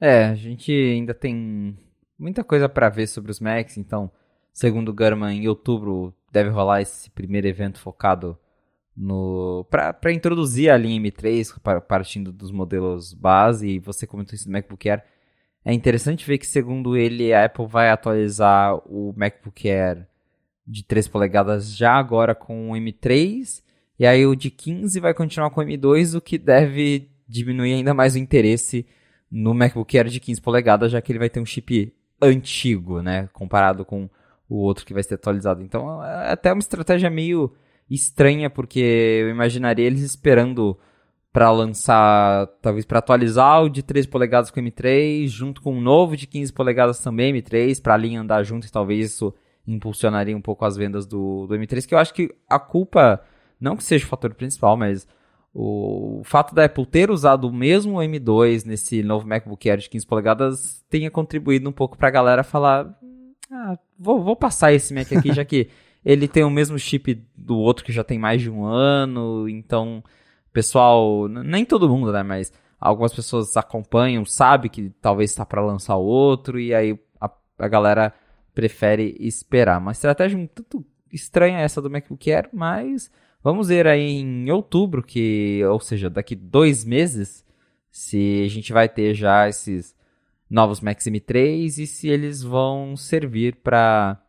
É, a gente ainda tem muita coisa para ver sobre os Macs, então, segundo o Gurman, em outubro deve rolar esse primeiro evento focado no para introduzir a linha M3 partindo dos modelos base e você comentou isso no MacBook Air. É interessante ver que segundo ele a Apple vai atualizar o MacBook Air de 3 polegadas já agora com o M3 e aí o de 15 vai continuar com o M2, o que deve diminuir ainda mais o interesse no MacBook Air de 15 polegadas, já que ele vai ter um chip antigo, né, comparado com o outro que vai ser atualizado. Então, é até uma estratégia meio estranha, porque eu imaginaria eles esperando para lançar, talvez para atualizar o de 3 polegadas com M3, junto com um novo de 15 polegadas também M3, para a linha andar junto e talvez isso impulsionaria um pouco as vendas do, do M3, que eu acho que a culpa não que seja o fator principal, mas o fato da Apple ter usado o mesmo M2 nesse novo MacBook Air de 15 polegadas tenha contribuído um pouco para a galera falar: ah, vou, vou passar esse Mac aqui, já que ele tem o mesmo chip do outro que já tem mais de um ano, então, pessoal, nem todo mundo, né, mas algumas pessoas acompanham, sabe que talvez está para lançar outro, e aí a, a galera prefere esperar. Uma estratégia um tanto estranha essa do MacBook Air, mas Vamos ver aí em outubro, que, ou seja, daqui dois meses, se a gente vai ter já esses novos Max M3 e se eles vão servir para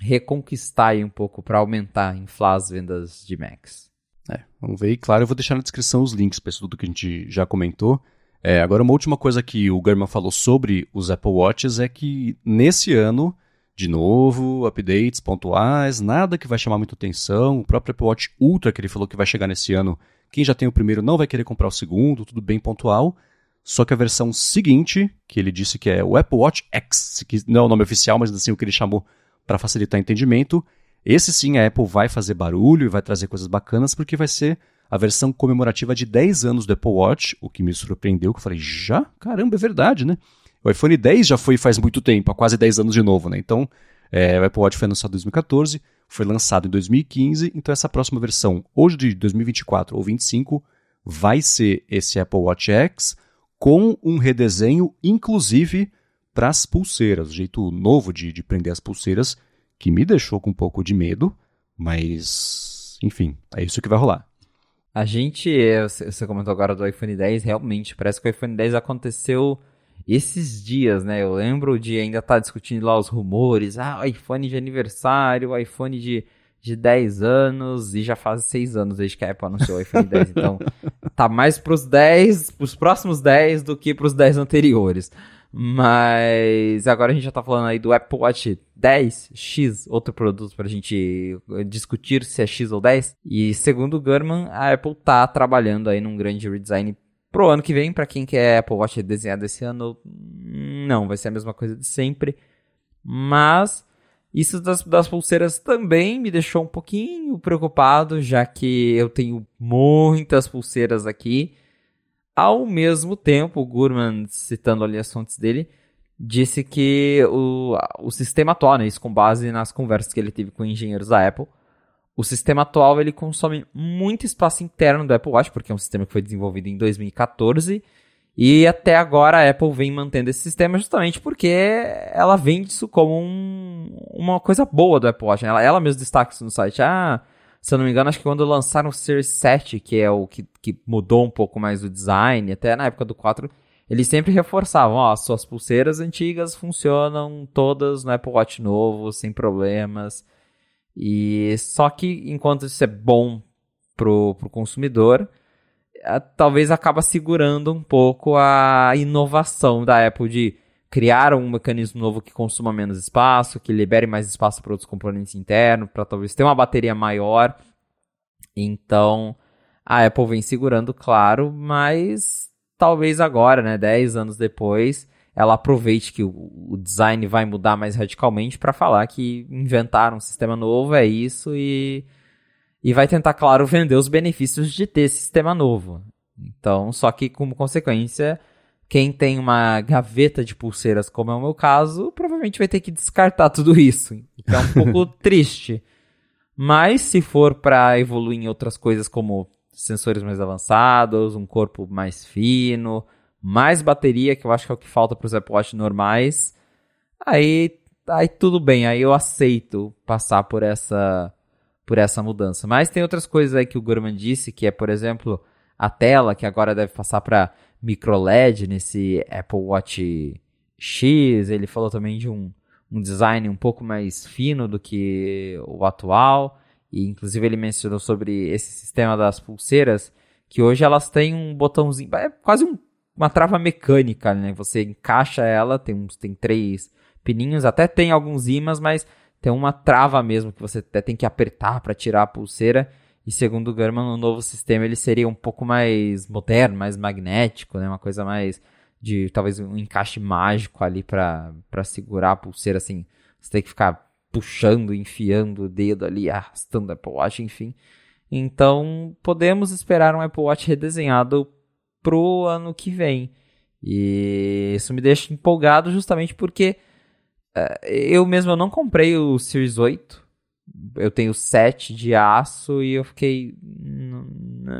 reconquistar um pouco, para aumentar, inflar as vendas de Macs. É, vamos ver. E claro, eu vou deixar na descrição os links para isso tudo que a gente já comentou. É, agora, uma última coisa que o German falou sobre os Apple Watches é que nesse ano de novo, updates pontuais, nada que vai chamar muita atenção. O próprio Apple Watch Ultra, que ele falou que vai chegar nesse ano, quem já tem o primeiro não vai querer comprar o segundo, tudo bem pontual. Só que a versão seguinte, que ele disse que é o Apple Watch X, que não é o nome oficial, mas assim o que ele chamou para facilitar entendimento, esse sim a Apple vai fazer barulho e vai trazer coisas bacanas, porque vai ser a versão comemorativa de 10 anos do Apple Watch, o que me surpreendeu, que eu falei, já? Caramba, é verdade, né? O iPhone 10 já foi faz muito tempo, há quase 10 anos de novo, né? Então, é, o Apple Watch foi anunciado em 2014, foi lançado em 2015, então essa próxima versão, hoje de 2024 ou 2025, vai ser esse Apple Watch X com um redesenho, inclusive, para as pulseiras, o jeito novo de, de prender as pulseiras, que me deixou com um pouco de medo, mas, enfim, é isso que vai rolar. A gente, você comentou agora do iPhone 10, realmente, parece que o iPhone 10 aconteceu esses dias, né? Eu lembro de ainda estar tá discutindo lá os rumores, ah, iPhone de aniversário, iPhone de, de 10 anos, e já faz 6 anos desde que a Apple anunciou o iPhone 10. Então, tá mais pros 10, pros próximos 10 do que pros 10 anteriores. Mas agora a gente já tá falando aí do Apple Watch 10X, outro produto pra gente discutir se é X ou 10. E segundo o Gurman, a Apple tá trabalhando aí num grande redesign pro ano que vem, para quem quer Apple Watch desenhado esse ano, não, vai ser a mesma coisa de sempre. Mas isso das, das pulseiras também me deixou um pouquinho preocupado, já que eu tenho muitas pulseiras aqui. Ao mesmo tempo, o Gurman, citando ali as fontes dele, disse que o, o sistema atual, né, isso com base nas conversas que ele teve com engenheiros da Apple, o sistema atual ele consome muito espaço interno do Apple Watch, porque é um sistema que foi desenvolvido em 2014 e até agora a Apple vem mantendo esse sistema justamente porque ela vende isso como um, uma coisa boa do Apple Watch. Né? Ela, ela mesmo destaca isso no site. Ah, se eu não me engano, acho que quando lançaram o Series 7, que é o que, que mudou um pouco mais o design, até na época do 4, eles sempre reforçavam, ó, as suas pulseiras antigas funcionam todas no Apple Watch novo, sem problemas. E só que enquanto isso é bom pro, pro consumidor, talvez acaba segurando um pouco a inovação da Apple de criar um mecanismo novo que consuma menos espaço, que libere mais espaço para outros componentes internos, para talvez ter uma bateria maior. Então, a Apple vem segurando, claro, mas talvez agora, né, 10 anos depois, ela aproveite que o, design vai mudar mais radicalmente para falar que inventaram um sistema novo, é isso, e, e vai tentar, claro, vender os benefícios de ter esse sistema novo. Então, só que como consequência, quem tem uma gaveta de pulseiras, como é o meu caso, provavelmente vai ter que descartar tudo isso. Então é um pouco triste. Mas se for para evoluir em outras coisas como sensores mais avançados, um corpo mais fino, mais bateria, que eu acho que é o que falta para os Apple Watch normais, aí, aí tudo bem, aí eu aceito passar por essa por essa mudança. Mas tem outras coisas aí que o Gurman disse, que é, por exemplo, a tela, que agora deve passar para micro LED nesse Apple Watch X. Ele falou também de um, um design um pouco mais fino do que o atual. E inclusive ele mencionou sobre esse sistema das pulseiras, que hoje elas têm um botãozinho, é quase um uma trava mecânica, né? Você encaixa ela, tem, uns, tem três pininhos, até tem alguns ímãs, mas tem uma trava mesmo que você até tem que apertar para tirar a pulseira. E segundo o German, o novo sistema ele seria um pouco mais moderno, mais magnético, né? Uma coisa mais de talvez um encaixe mágico ali para segurar a pulseira assim. Você tem que ficar puxando, enfiando o dedo ali, arrastando a Apple Watch, enfim. Então, podemos esperar um Apple Watch redesenhado pro ano que vem. E isso me deixa empolgado justamente porque uh, eu mesmo eu não comprei o Series 8. Eu tenho 7 de aço e eu fiquei.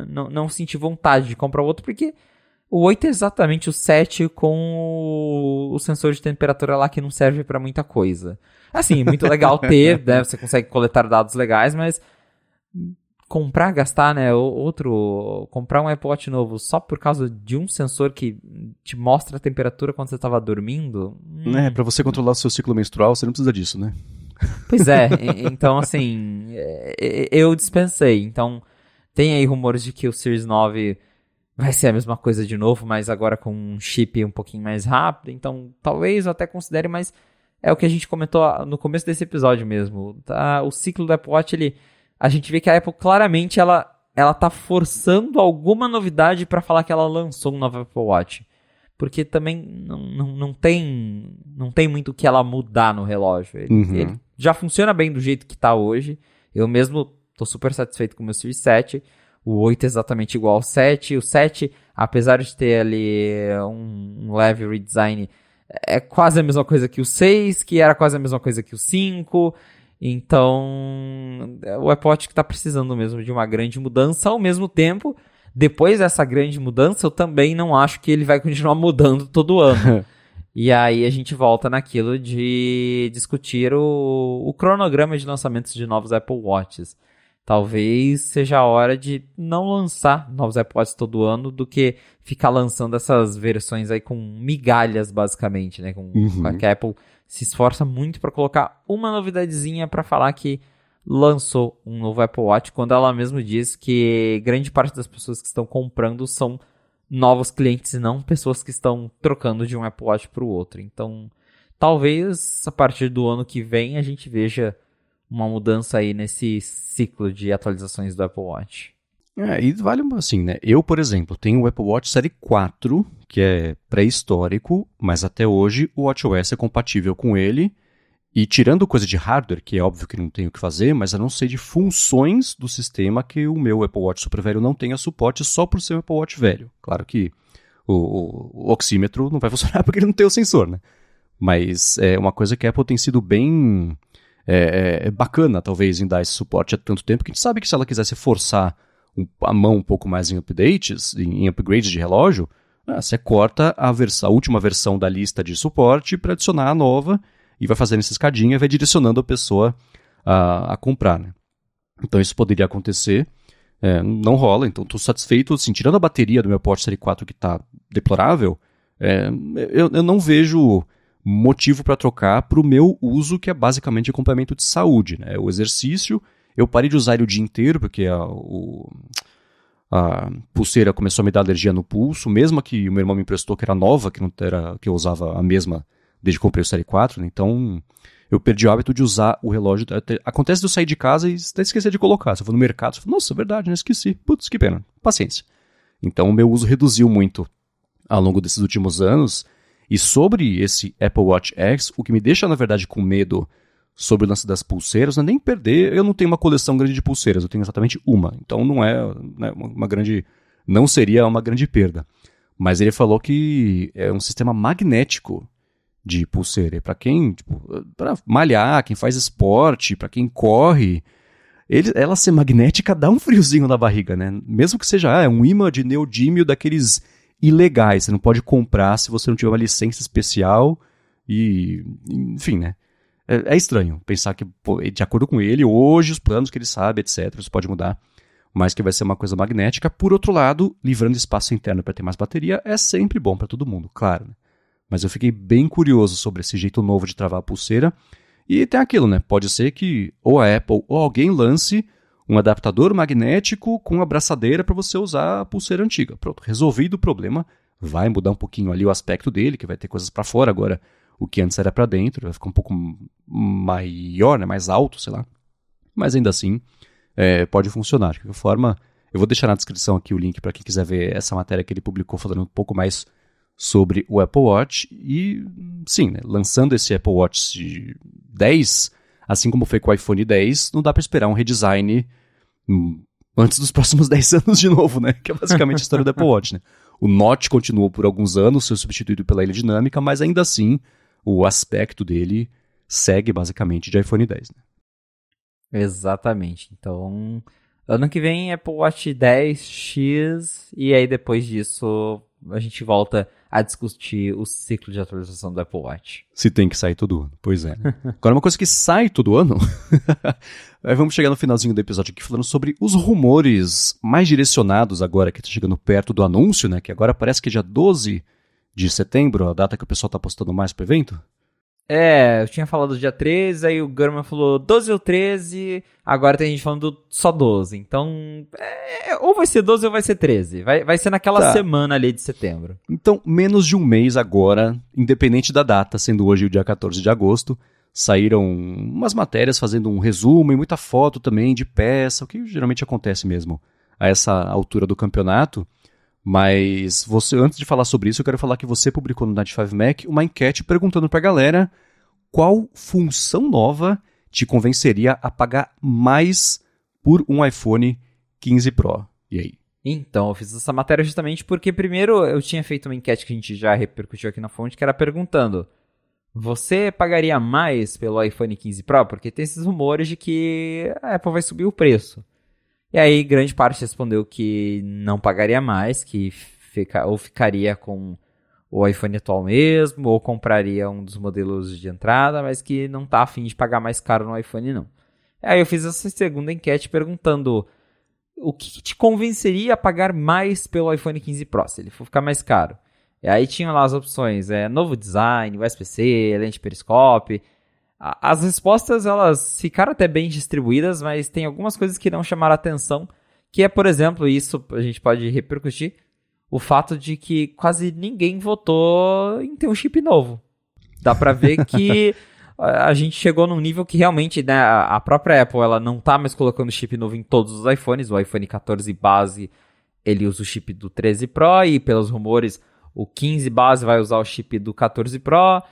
Não, senti vontade de comprar outro porque o 8 é exatamente o 7 com o, o sensor de temperatura lá que não serve para muita coisa. Assim, muito legal ter, né? Você consegue coletar dados legais, mas comprar, gastar, né, outro, comprar um Apple Watch novo só por causa de um sensor que te mostra a temperatura quando você estava dormindo. Hum. É, para você controlar o seu ciclo menstrual, você não precisa disso, né? Pois é, então assim, é, é, eu dispensei. Então, tem aí rumores de que o Series 9 vai ser a mesma coisa de novo, mas agora com um chip um pouquinho mais rápido. Então, talvez eu até considere, mas é o que a gente comentou no começo desse episódio mesmo. Tá? O ciclo do Apple Watch, ele a gente vê que a Apple claramente ela, ela tá forçando alguma novidade para falar que ela lançou um novo Apple Watch. Porque também não, não, não, tem, não tem muito o que ela mudar no relógio. Ele, uhum. ele já funciona bem do jeito que tá hoje. Eu mesmo tô super satisfeito com o meu Series 7. O 8 é exatamente igual ao 7. O 7, apesar de ter ali um, um leve redesign, é quase a mesma coisa que o 6, que era quase a mesma coisa que o 5. Então, o Apple Watch que está precisando mesmo de uma grande mudança, ao mesmo tempo, depois dessa grande mudança, eu também não acho que ele vai continuar mudando todo ano. e aí a gente volta naquilo de discutir o, o cronograma de lançamentos de novos Apple Watches. Talvez seja a hora de não lançar novos Apple todo ano do que ficar lançando essas versões aí com migalhas, basicamente, né? Com, uhum. que a Apple se esforça muito para colocar uma novidadezinha para falar que lançou um novo Apple Watch, quando ela mesma diz que grande parte das pessoas que estão comprando são novos clientes e não pessoas que estão trocando de um Apple Watch para o outro. Então, talvez a partir do ano que vem a gente veja uma mudança aí nesse ciclo de atualizações do Apple Watch. É, e vale assim, né? Eu, por exemplo, tenho o Apple Watch Série 4, que é pré-histórico, mas até hoje o WatchOS é compatível com ele. E tirando coisa de hardware, que é óbvio que não tenho o que fazer, mas eu não sei de funções do sistema que o meu Apple Watch super velho não tenha suporte só por ser um Apple Watch velho. Claro que o, o, o oxímetro não vai funcionar porque ele não tem o sensor, né? Mas é uma coisa que a Apple tem sido bem é, é, é bacana, talvez, em dar esse suporte há tanto tempo, que a gente sabe que se ela quisesse forçar a mão um pouco mais em updates, em, upgrades de relógio, ah, você corta a, versão, a última versão da lista de suporte para adicionar a nova e vai fazendo essa escadinha e vai direcionando a pessoa a, a comprar. Né? Então isso poderia acontecer. É, não rola, então estou satisfeito. Assim, tirando a bateria do meu Porsche Série 4 que está deplorável, é, eu, eu não vejo motivo para trocar para o meu uso, que é basicamente complemento de saúde. Né? O exercício, eu parei de usar ele o dia inteiro, porque a, o, a pulseira começou a me dar alergia no pulso, mesmo que o meu irmão me emprestou, que era nova, que, não era, que eu usava a mesma desde que comprei o Série 4, né? então eu perdi o hábito de usar o relógio. Acontece de eu sair de casa e até esquecer de colocar. Se eu for no mercado, eu falo, nossa, é verdade, né? Esqueci. Putz, que pena. Paciência. Então o meu uso reduziu muito ao longo desses últimos anos. E sobre esse Apple Watch X, o que me deixa, na verdade, com medo sobre o lance das pulseiras não é nem perder. Eu não tenho uma coleção grande de pulseiras, eu tenho exatamente uma. Então não é né, uma grande. Não seria uma grande perda. Mas ele falou que é um sistema magnético de pulseira. Para quem, tipo, para malhar, quem faz esporte, para quem corre, ele, ela ser magnética dá um friozinho na barriga, né? Mesmo que seja ah, um imã de neodímio daqueles ilegais, você não pode comprar se você não tiver uma licença especial e, enfim, né? É, é estranho pensar que, de acordo com ele, hoje os planos que ele sabe, etc, isso pode mudar, mas que vai ser uma coisa magnética. Por outro lado, livrando espaço interno para ter mais bateria é sempre bom para todo mundo, claro. Né? Mas eu fiquei bem curioso sobre esse jeito novo de travar a pulseira. E tem aquilo, né? Pode ser que ou a Apple ou alguém lance um adaptador magnético com abraçadeira para você usar a pulseira antiga. Pronto, resolvido o problema. Vai mudar um pouquinho ali o aspecto dele, que vai ter coisas para fora agora. O que antes era para dentro, vai ficar um pouco maior, né? mais alto, sei lá. Mas ainda assim, é, pode funcionar. De qualquer forma, eu vou deixar na descrição aqui o link para quem quiser ver essa matéria que ele publicou falando um pouco mais sobre o Apple Watch e sim, né, lançando esse Apple Watch 10, assim como foi com o iPhone 10, não dá para esperar um redesign hum, antes dos próximos 10 anos de novo, né? Que é basicamente a história do Apple Watch, né? O Note continuou por alguns anos, foi substituído pela ilha dinâmica, mas ainda assim o aspecto dele segue basicamente de iPhone 10, né? Exatamente. Então, ano que vem Apple Watch 10X e aí depois disso a gente volta a discutir o ciclo de atualização do Apple Watch. Se tem que sair todo ano, pois é. Agora, uma coisa que sai todo ano, vamos chegar no finalzinho do episódio aqui falando sobre os rumores mais direcionados agora que está chegando perto do anúncio, né? Que agora parece que é dia 12 de setembro, a data que o pessoal está postando mais para o evento. É, eu tinha falado dia 13, aí o Gurman falou 12 ou 13, agora tem gente falando só 12. Então, é, ou vai ser 12 ou vai ser 13. Vai, vai ser naquela tá. semana ali de setembro. Então, menos de um mês agora, independente da data, sendo hoje o dia 14 de agosto, saíram umas matérias fazendo um resumo e muita foto também de peça, o que geralmente acontece mesmo a essa altura do campeonato. Mas você, antes de falar sobre isso, eu quero falar que você publicou no Night 5 Mac uma enquete perguntando pra galera qual função nova te convenceria a pagar mais por um iPhone 15 Pro. E aí? Então, eu fiz essa matéria justamente porque, primeiro, eu tinha feito uma enquete que a gente já repercutiu aqui na fonte, que era perguntando: você pagaria mais pelo iPhone 15 Pro? Porque tem esses rumores de que a Apple vai subir o preço. E aí, grande parte respondeu que não pagaria mais, que fica, ou ficaria com o iPhone atual mesmo, ou compraria um dos modelos de entrada, mas que não tá afim de pagar mais caro no iPhone, não. Aí eu fiz essa segunda enquete perguntando o que te convenceria a pagar mais pelo iPhone 15 Pro, se ele for ficar mais caro. E aí tinham lá as opções, é, novo design, USB-C, lente periscope, as respostas elas ficaram até bem distribuídas, mas tem algumas coisas que não chamaram atenção, que é, por exemplo, isso a gente pode repercutir, o fato de que quase ninguém votou em ter um chip novo. Dá pra ver que a gente chegou num nível que realmente, né, a própria Apple, ela não tá mais colocando chip novo em todos os iPhones. O iPhone 14 base, ele usa o chip do 13 Pro e, pelos rumores, o 15 base vai usar o chip do 14 Pro.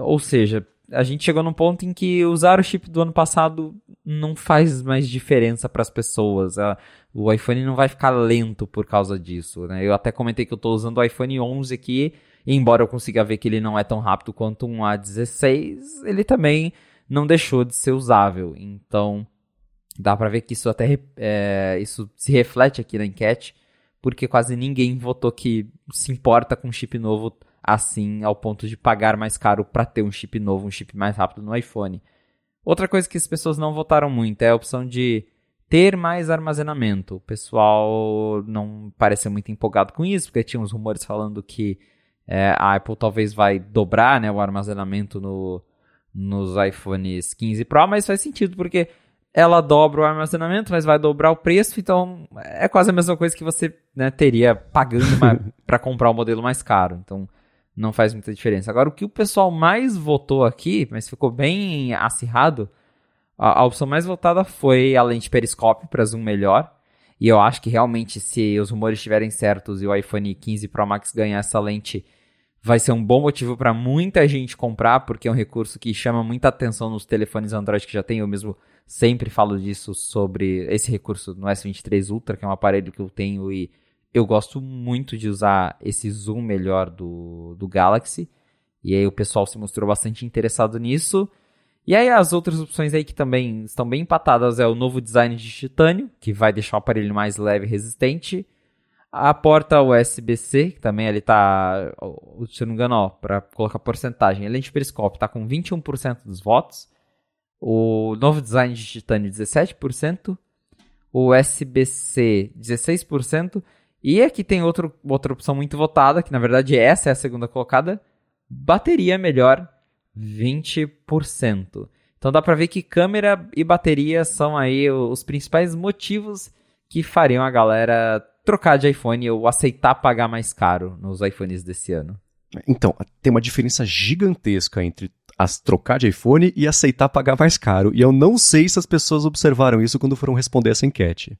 Ou seja, a gente chegou num ponto em que usar o chip do ano passado não faz mais diferença para as pessoas. O iPhone não vai ficar lento por causa disso. Né? Eu até comentei que eu estou usando o iPhone 11 aqui, e embora eu consiga ver que ele não é tão rápido quanto um A16, ele também não deixou de ser usável. Então, dá para ver que isso até é, isso se reflete aqui na enquete, porque quase ninguém votou que se importa com chip novo assim ao ponto de pagar mais caro para ter um chip novo, um chip mais rápido no iPhone. Outra coisa que as pessoas não votaram muito é a opção de ter mais armazenamento. O pessoal não parece muito empolgado com isso, porque tinha uns rumores falando que é, a Apple talvez vai dobrar né, o armazenamento no, nos iPhones 15 Pro, mas faz sentido, porque ela dobra o armazenamento, mas vai dobrar o preço, então é quase a mesma coisa que você né, teria pagando para comprar o modelo mais caro. Então não faz muita diferença. Agora, o que o pessoal mais votou aqui, mas ficou bem acirrado, a, a opção mais votada foi a lente periscópio para zoom melhor. E eu acho que realmente, se os rumores estiverem certos e o iPhone 15 Pro Max ganhar essa lente, vai ser um bom motivo para muita gente comprar, porque é um recurso que chama muita atenção nos telefones Android que já tem. Eu mesmo sempre falo disso sobre esse recurso no S23 Ultra, que é um aparelho que eu tenho e eu gosto muito de usar esse zoom melhor do, do Galaxy. E aí o pessoal se mostrou bastante interessado nisso. E aí as outras opções aí que também estão bem empatadas é o novo design de titânio, que vai deixar o aparelho mais leve e resistente. A porta USB-C, que também ele tá, se eu não me engano, para colocar porcentagem, a lente periscópio tá com 21% dos votos. O novo design de titânio 17%, o USB-C 16% e aqui tem outro, outra opção muito votada, que na verdade essa é a segunda colocada, bateria melhor, 20%. Então dá para ver que câmera e bateria são aí os principais motivos que fariam a galera trocar de iPhone ou aceitar pagar mais caro nos iPhones desse ano. Então, tem uma diferença gigantesca entre as trocar de iPhone e aceitar pagar mais caro. E eu não sei se as pessoas observaram isso quando foram responder essa enquete.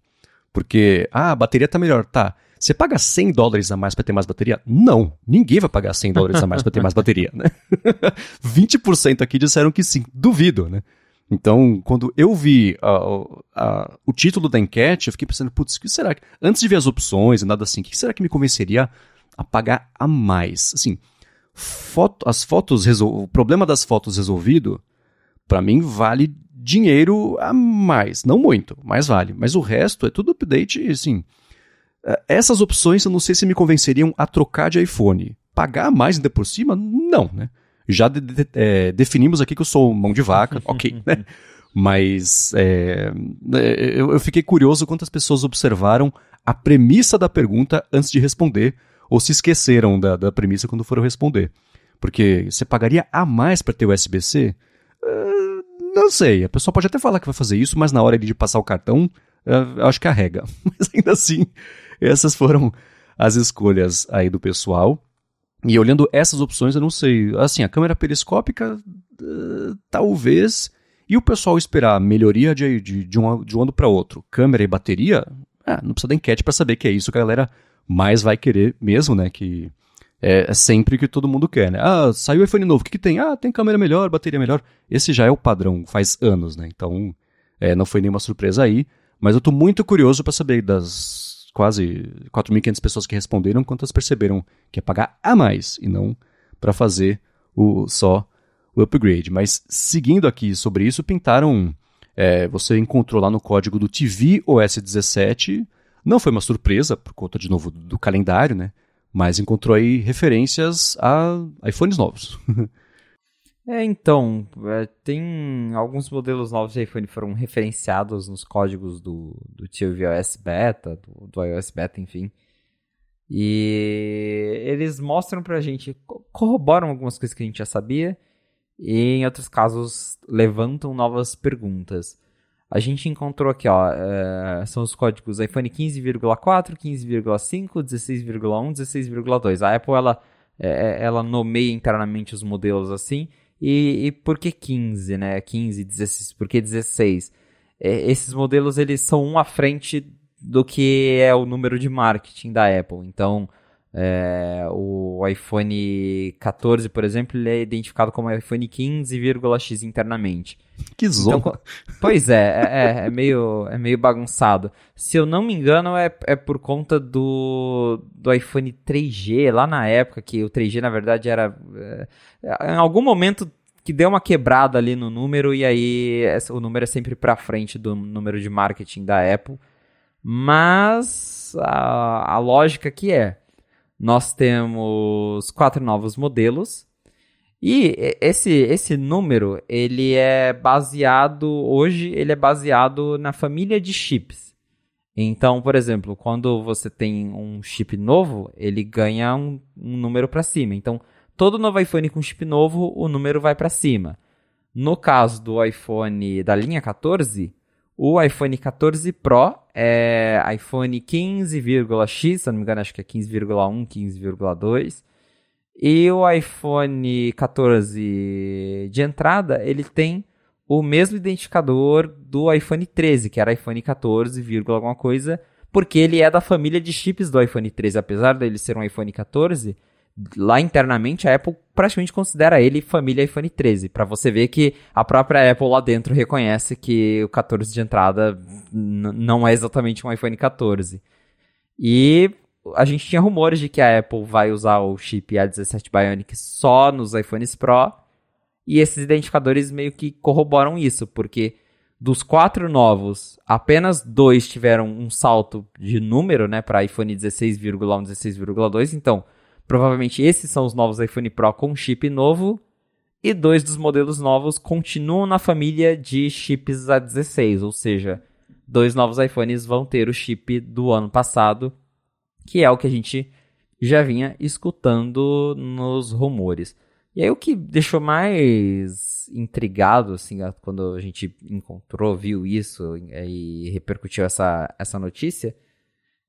Porque, ah, a bateria tá melhor, tá. Você paga 100 dólares a mais para ter mais bateria? Não, ninguém vai pagar 100 dólares a mais para ter mais bateria, né? 20% aqui disseram que sim, duvido, né? Então, quando eu vi uh, uh, o título da enquete, eu fiquei pensando, putz, que será que. Antes de ver as opções e nada assim, o que será que me convenceria a pagar a mais? Assim, foto, as fotos, o problema das fotos resolvido, para mim vale dinheiro a mais. Não muito, mas vale. Mas o resto é tudo update, assim. Eh, essas opções eu não sei se me convenceriam a trocar de iPhone. Pagar mais ainda por cima? Não, né? Já de, de, é, definimos aqui que eu sou mão de vaca, ok, né? Mas é, eu, eu fiquei curioso quantas pessoas observaram a premissa da pergunta antes de responder, ou se esqueceram da, da premissa quando foram responder. Porque você pagaria a mais para ter USB-C? Uh, não sei. A pessoa pode até falar que vai fazer isso, mas na hora de passar o cartão, eu acho que arrega. Mas ainda assim, essas foram as escolhas aí do pessoal. E olhando essas opções, eu não sei. Assim, a câmera periscópica, uh, talvez. E o pessoal esperar melhoria de, de, de, um, de um ano para outro, câmera e bateria, ah, não precisa da enquete para saber que é isso que a galera mais vai querer mesmo, né? Que é, é sempre que todo mundo quer, né? Ah, saiu o iPhone novo, o que, que tem? Ah, tem câmera melhor, bateria melhor. Esse já é o padrão, faz anos, né? Então, é, não foi nenhuma surpresa aí. Mas eu tô muito curioso para saber das quase 4.500 pessoas que responderam, quantas perceberam que é pagar a mais e não para fazer o só o upgrade. Mas seguindo aqui sobre isso, pintaram. É, você encontrou lá no código do TV OS 17. Não foi uma surpresa, por conta de novo do calendário, né? Mas encontrou aí referências a iPhones novos. É, então, é, tem alguns modelos novos de iPhone foram referenciados nos códigos do, do tvOS Beta, do, do iOS Beta, enfim. E eles mostram pra gente, corroboram algumas coisas que a gente já sabia, e em outros casos levantam novas perguntas. A gente encontrou aqui, ó, é, são os códigos iPhone 15,4, 15,5, 16,1, 16,2. A Apple, ela, é, ela nomeia internamente os modelos assim, E, e por que 15, né? 15, 16, por que 16? É, esses modelos, eles são um à frente do que é o número de marketing da Apple. Então, é, o iPhone 14, por exemplo, ele é identificado como iPhone 15,x internamente. Que zona. Então, pois é, é, é, é, meio, é meio bagunçado. Se eu não me engano, é, é por conta do, do iPhone 3G, lá na época, que o 3G, na verdade, era... É, em algum momento que deu uma quebrada ali no número, e aí o número é sempre para frente do número de marketing da Apple. Mas a, a lógica que é, nós temos quatro novos modelos, e esse, esse número, ele é baseado, hoje, ele é baseado na família de chips. Então, por exemplo, quando você tem um chip novo, ele ganha um, um número para cima. Então, todo novo iPhone com chip novo, o número vai para cima. No caso do iPhone da linha 14, o iPhone 14 Pro é iPhone 15,x, se não me engano, acho que é 15,1, 15,2. E o iPhone 14 de entrada, ele tem o mesmo identificador do iPhone 13, que era iPhone 14, alguma coisa, porque ele é da família de chips do iPhone 13. Apesar dele ser um iPhone 14, lá internamente a Apple praticamente considera ele família iPhone 13, para você ver que a própria Apple lá dentro reconhece que o 14 de entrada não é exatamente um iPhone 14. E a gente tinha rumores de que a Apple vai usar o chip A17 Bionic só nos iPhones Pro, e esses identificadores meio que corroboram isso, porque dos quatro novos, apenas dois tiveram um salto de número, né, para iPhone 16,1, 16,2, então Provavelmente esses são os novos iPhone Pro com chip novo. E dois dos modelos novos continuam na família de chips A16, ou seja, dois novos iPhones vão ter o chip do ano passado, que é o que a gente já vinha escutando nos rumores. E aí o que deixou mais intrigado, assim, quando a gente encontrou, viu isso e repercutiu essa, essa notícia,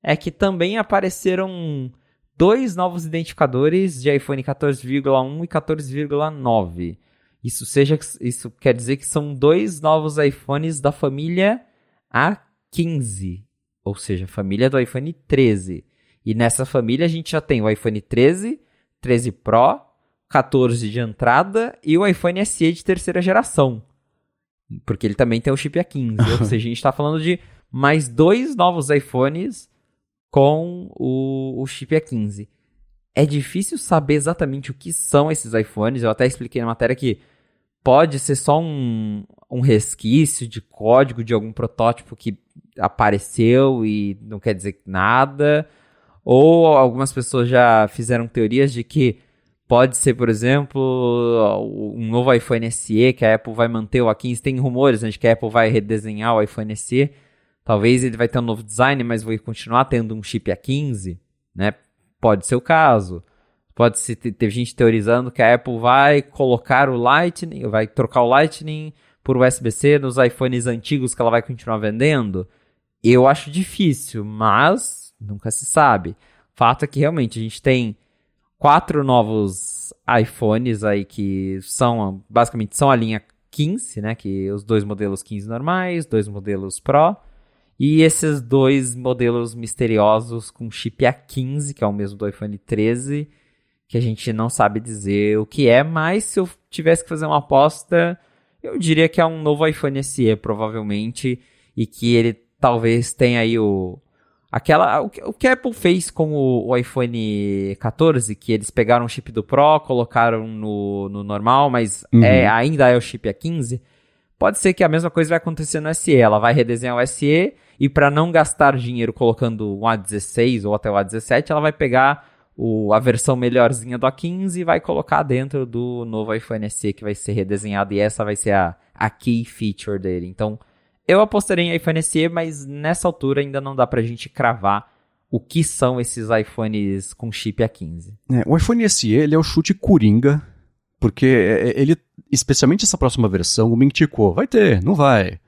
é que também apareceram dois novos identificadores de iPhone 14,1 e 14,9. Isso, seja, isso quer dizer que são dois novos iPhones da família A15, ou seja, família do iPhone 13. E nessa família a gente já tem o iPhone 13, 13 Pro, 14 de entrada e o iPhone SE de terceira geração. Porque ele também tem o chip A15. ou seja, a gente está falando de mais dois novos iPhones com o, o chip A15. É difícil saber exatamente o que são esses iPhones. Eu até expliquei na matéria que pode ser só um, um resquício de código de algum protótipo que apareceu e não quer dizer nada. Ou algumas pessoas já fizeram teorias de que pode ser, por exemplo, um novo iPhone SE que a Apple vai manter o A15. Tem rumores né, de que a Apple vai redesenhar o iPhone SE Talvez ele vai ter um novo design, mas vai continuar tendo um chip A15, né? Pode ser o caso. Pode ser ter gente teorizando que a Apple vai colocar o Lightning, vai trocar o Lightning por USB-C nos iPhones antigos que ela vai continuar vendendo. Eu acho difícil, mas nunca se sabe. Fato é que realmente a gente tem quatro novos iPhones aí que são basicamente são a linha 15, né, que os dois modelos 15 normais, dois modelos Pro e esses dois modelos misteriosos com chip A15, que é o mesmo do iPhone 13, que a gente não sabe dizer o que é, mas se eu tivesse que fazer uma aposta, eu diria que é um novo iPhone SE, provavelmente, e que ele talvez tenha aí o. Aquela, o, que a Apple fez com o, o iPhone 14, que eles pegaram o chip do Pro, colocaram no, no normal, mas uhum. é, ainda é o chip A15. Pode ser que a mesma coisa vai acontecer no SE. Ela vai redesenhar o SE e para não gastar dinheiro colocando um A16 ou até o A17, ela vai pegar o, a versão melhorzinha do A15 e vai colocar dentro do novo iPhone SE que vai ser redesenhado e essa vai ser a, a key feature dele. Então, eu apostaria em iPhone SE, mas nessa altura ainda não dá pra gente cravar o que são esses iPhones com chip A15. É, o iPhone SE ele é o chute coringa, porque é, é, ele, especialmente essa próxima versão, o Ming vai ter, não vai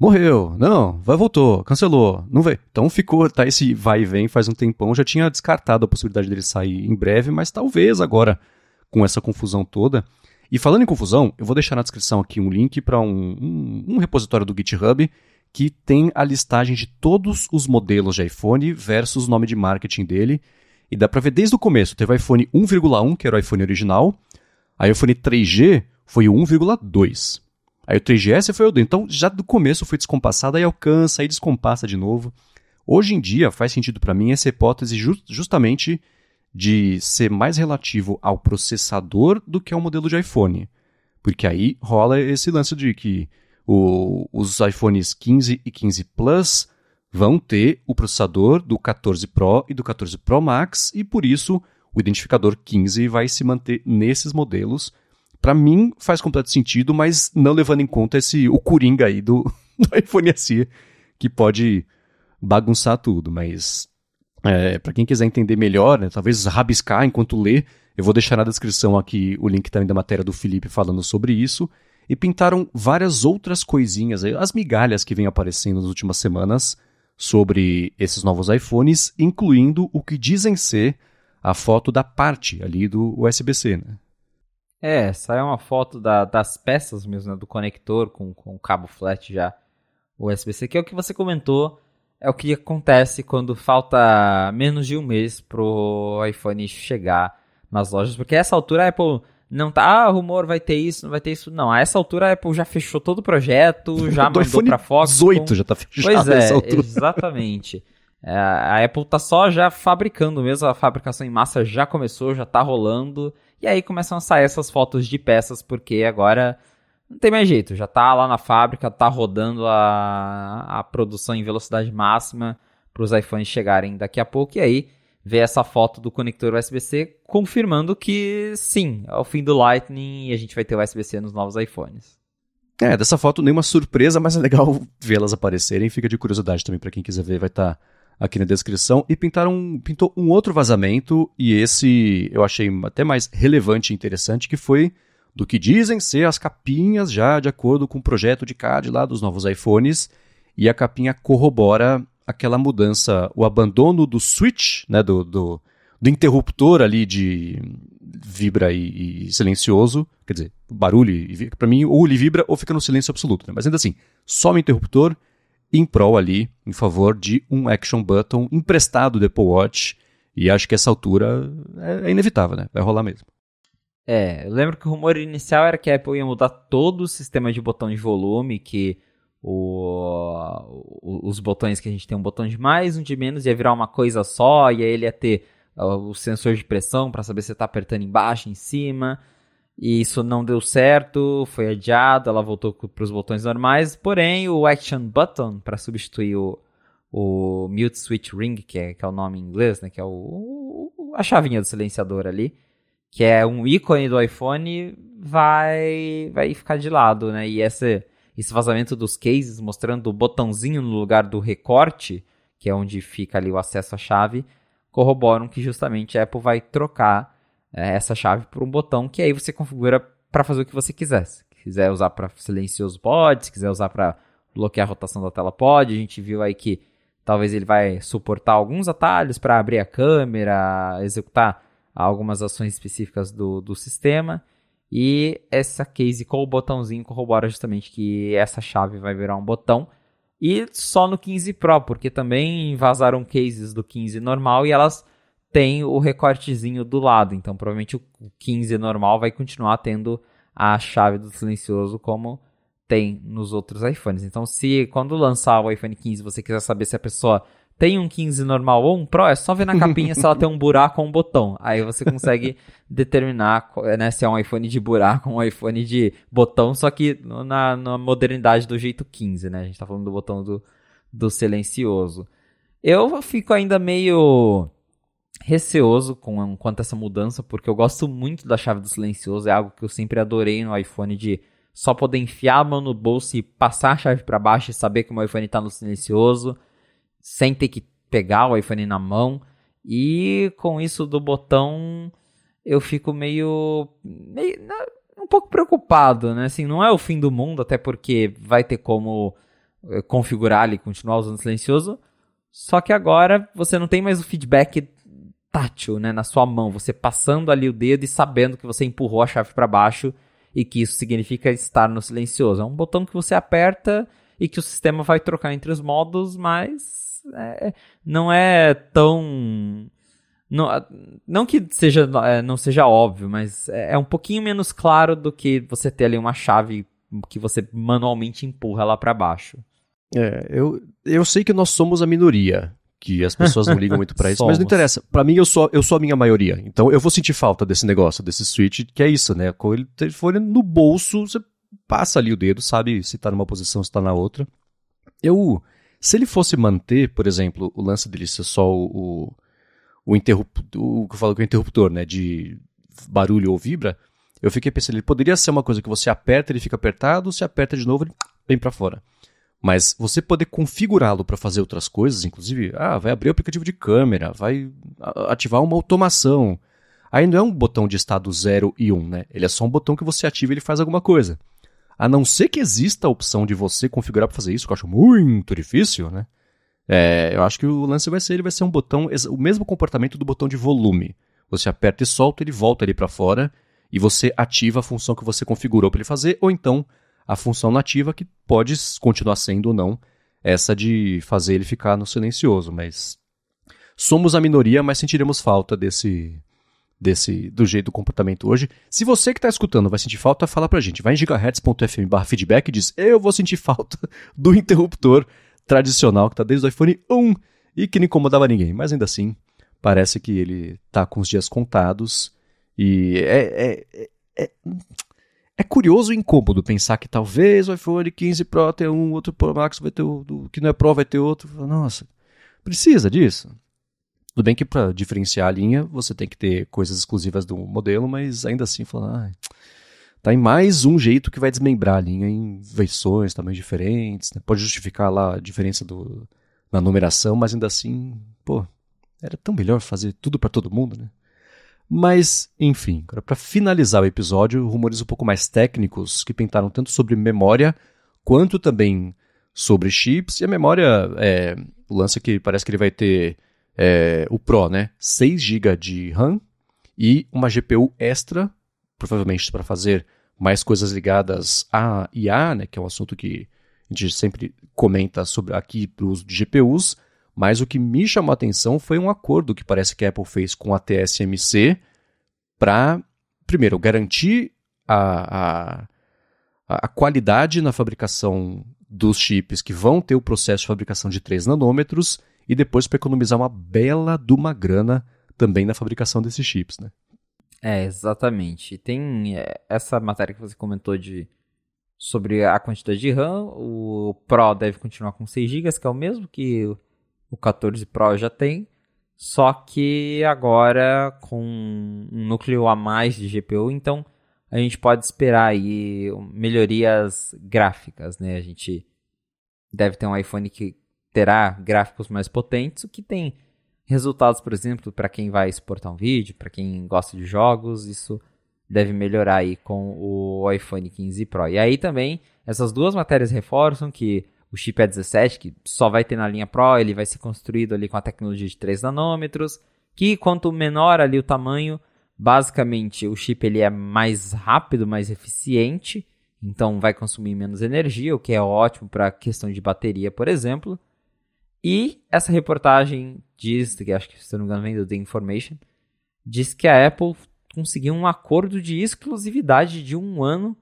morreu, não, vai voltou, cancelou, não veio. Então ficou, tá esse vai e vem faz um tempão, já tinha descartado a possibilidade dele sair em breve, mas talvez agora, com essa confusão toda. E falando em confusão, eu vou deixar na descrição aqui um link para um, um, um repositório do GitHub que tem a listagem de todos os modelos de iPhone versus o nome de marketing dele. E dá para ver desde o começo. Teve o iPhone 1,1, que era o iPhone original. Aí o iPhone 3G foi o 1,2. Aí o 3GS foi o 2. Então já do começo foi descompassado, aí alcança, aí descompassa de novo. Hoje em dia faz sentido para mim essa hipótese justamente de ser mais relativo ao processador do que ao modelo de iPhone. Porque aí rola esse lance de que o, os iPhones 15 e 15 Plus vão ter o processador do 14 Pro e do 14 Pro Max, e por isso o identificador 15 vai se manter nesses modelos. Para mim faz completo sentido, mas não levando em conta esse o coringa aí do, do iPhone SE, que pode bagunçar tudo, mas é, para quem quiser entender melhor, né, talvez rabiscar enquanto lê, eu vou deixar na descrição aqui o link também da matéria do Felipe falando sobre isso. E pintaram várias outras coisinhas, as migalhas que vêm aparecendo nas últimas semanas sobre esses novos iPhones, incluindo o que dizem ser a foto da parte ali do USB-C. Né? É, essa é uma foto da, das peças mesmo, né, do conector com, com cabo flat já USB-C, que é o que você comentou é o que acontece quando falta menos de um mês pro iPhone chegar nas lojas, porque a essa altura a Apple não tá, ah, rumor vai ter isso, não vai ter isso. Não, a essa altura a Apple já fechou todo o projeto, já mandou iPhone pra Fox. 18 já tá fechado Pois é, exatamente. É, a Apple tá só já fabricando mesmo, a fabricação em massa já começou, já tá rolando. E aí começam a sair essas fotos de peças, porque agora não tem mais jeito, já tá lá na fábrica, tá rodando a, a produção em velocidade máxima para os iPhones chegarem daqui a pouco. E aí ver essa foto do conector USB-C confirmando que sim, é o fim do Lightning e a gente vai ter USB-C nos novos iPhones. É, dessa foto nenhuma surpresa, mas é legal vê-las aparecerem. Fica de curiosidade também para quem quiser ver, vai estar tá aqui na descrição. E pintaram, pintou um outro vazamento, e esse eu achei até mais relevante e interessante, que foi do que dizem ser as capinhas já de acordo com o projeto de CAD lá dos novos iPhones, e a capinha corrobora aquela mudança, o abandono do switch, né, do, do, do interruptor ali de vibra e, e, silencioso, quer dizer, barulho, para mim, ou ele vibra ou fica no silêncio absoluto, né? mas ainda assim, só o interruptor em prol ali, em favor de um action button emprestado do Apple Watch, e acho que essa altura é, é inevitável, né? Vai rolar mesmo. É, eu lembro que o rumor inicial era que a Apple ia mudar todo o sistema de botão de volume, que o, os botões que a gente tem um botão de mais, um de menos, ia virar uma coisa só, e aí ele ia ter uh, o sensor de pressão para saber se está apertando embaixo, em cima. E isso não deu certo, foi adiado, ela voltou para os botões normais. Porém, o Action Button, para substituir o, o Mute Switch Ring, que é, que é o nome em inglês, né, que é o, a chavinha do silenciador ali, que é um ícone do iPhone, vai vai ficar de lado, né? E esse, esse vazamento dos cases mostrando o botãozinho no lugar do recorte, que é onde fica ali o acesso à chave, corroboram que justamente a Apple vai trocar é, essa chave por um botão que aí você configura para fazer o que você quiser. Se quiser usar para silencioso pode, se quiser usar para bloquear a rotação da tela pode. A gente viu aí que talvez ele vai suportar alguns atalhos para abrir a câmera, executar algumas ações específicas do, do sistema. E essa case com o botãozinho corrobora justamente que essa chave vai virar um botão. E só no 15 Pro, porque também vazaram cases do 15 normal e elas têm o recortezinho do lado. Então provavelmente o 15 normal vai continuar tendo a chave do silencioso como tem nos outros iPhones. Então se quando lançar o iPhone 15 você quiser saber se a pessoa tem um 15 normal ou um Pro, é só ver na capinha se ela tem um buraco ou um botão. Aí você consegue determinar né, se é um iPhone de buraco ou um iPhone de botão, só que na, na modernidade do jeito 15, né? A gente tá falando do botão do, do silencioso. Eu fico ainda meio receoso com quanto a essa mudança, porque eu gosto muito da chave do silencioso, é algo que eu sempre adorei no iPhone de só poder enfiar a mão no bolso e passar a chave para baixo e saber que o meu iPhone está no silencioso sem ter que pegar o iPhone na mão. E com isso do botão, eu fico meio, meio um pouco preocupado, né? Assim, não é o fim do mundo, até porque vai ter como eh, configurar ali, continuar usando silencioso. Só que agora você não tem mais o feedback tátil, né, na sua mão, você passando ali o dedo e sabendo que você empurrou a chave para baixo e que isso significa estar no silencioso. É um botão que você aperta e que o sistema vai trocar entre os modos, mas é, não é tão. Não, não que seja, é, não seja óbvio, mas é, é um pouquinho menos claro do que você ter ali uma chave que você manualmente empurra lá para baixo. É, eu, eu sei que nós somos a minoria, que as pessoas não ligam muito para isso, mas não interessa. Para mim, eu sou, eu sou a minha maioria. Então eu vou sentir falta desse negócio, desse switch, que é isso, né? Com ele telefone no bolso, você passa ali o dedo, sabe se tá numa posição, se tá na outra. Eu. Se ele fosse manter, por exemplo, o lance dele ser só o, o, o interruptor, o que eu falo que é o interruptor, né? De barulho ou vibra, eu fiquei pensando, ele poderia ser uma coisa que você aperta, ele fica apertado, se aperta de novo, ele vem para fora. Mas você poder configurá-lo para fazer outras coisas, inclusive, ah, vai abrir o aplicativo de câmera, vai ativar uma automação. Aí não é um botão de estado 0 e 1, um, né? Ele é só um botão que você ativa e ele faz alguma coisa. A não ser que exista a opção de você configurar para fazer isso, que eu acho muito difícil, né? É, eu acho que o lance vai ser, ele vai ser um botão, o mesmo comportamento do botão de volume. Você aperta e solta, ele volta ali para fora e você ativa a função que você configurou para ele fazer, ou então a função nativa que pode continuar sendo ou não essa de fazer ele ficar no silencioso, mas somos a minoria, mas sentiremos falta desse desse do jeito do comportamento hoje. Se você que está escutando vai sentir falta, fala pra gente. Vai em gigahertz.fm/feedback e diz: "Eu vou sentir falta do interruptor tradicional que está desde o iPhone 1 e que não incomodava ninguém". Mas ainda assim, parece que ele está com os dias contados e é, é, é, é é curioso e incômodo pensar que talvez o iPhone 15 Pro tenha um, outro Pro Max vai ter o que não é Pro vai ter outro. Nossa, precisa disso. Tudo bem que para diferenciar a linha você tem que ter coisas exclusivas do modelo, mas ainda assim falar, ah, tá em mais um jeito que vai desmembrar a linha em versões também diferentes. Né? Pode justificar lá a diferença do, na numeração, mas ainda assim, pô, era tão melhor fazer tudo para todo mundo, né? Mas, enfim, para finalizar o episódio, rumores um pouco mais técnicos que pintaram tanto sobre memória quanto também sobre chips. E a memória, é, o lance é que parece que ele vai ter é, o Pro, né? 6 GB de RAM e uma GPU extra, provavelmente para fazer mais coisas ligadas a IA, né? Que é um assunto que a gente sempre comenta sobre aqui para o uso de GPUs. Mas o que me chamou a atenção foi um acordo que parece que a Apple fez com a TSMC para, primeiro, garantir a, a, a qualidade na fabricação dos chips que vão ter o processo de fabricação de 3 nanômetros e depois para economizar uma bela de uma grana também na fabricação desses chips, né? É, exatamente. Tem é, essa matéria que você comentou de sobre a quantidade de RAM, o Pro deve continuar com 6 GB, que é o mesmo que o 14 Pro já tem, só que agora com um núcleo a mais de GPU, então a gente pode esperar aí melhorias gráficas, né? A gente deve ter um iPhone que terá gráficos mais potentes, o que tem resultados, por exemplo, para quem vai exportar um vídeo, para quem gosta de jogos, isso deve melhorar aí com o iPhone 15 Pro. E aí também essas duas matérias reforçam que o chip A17, que só vai ter na linha Pro, ele vai ser construído ali com a tecnologia de 3 nanômetros, que quanto menor ali o tamanho, basicamente o chip ele é mais rápido, mais eficiente, então vai consumir menos energia, o que é ótimo para a questão de bateria, por exemplo. E essa reportagem diz, que acho que se não me engano vem do The Information, diz que a Apple conseguiu um acordo de exclusividade de um ano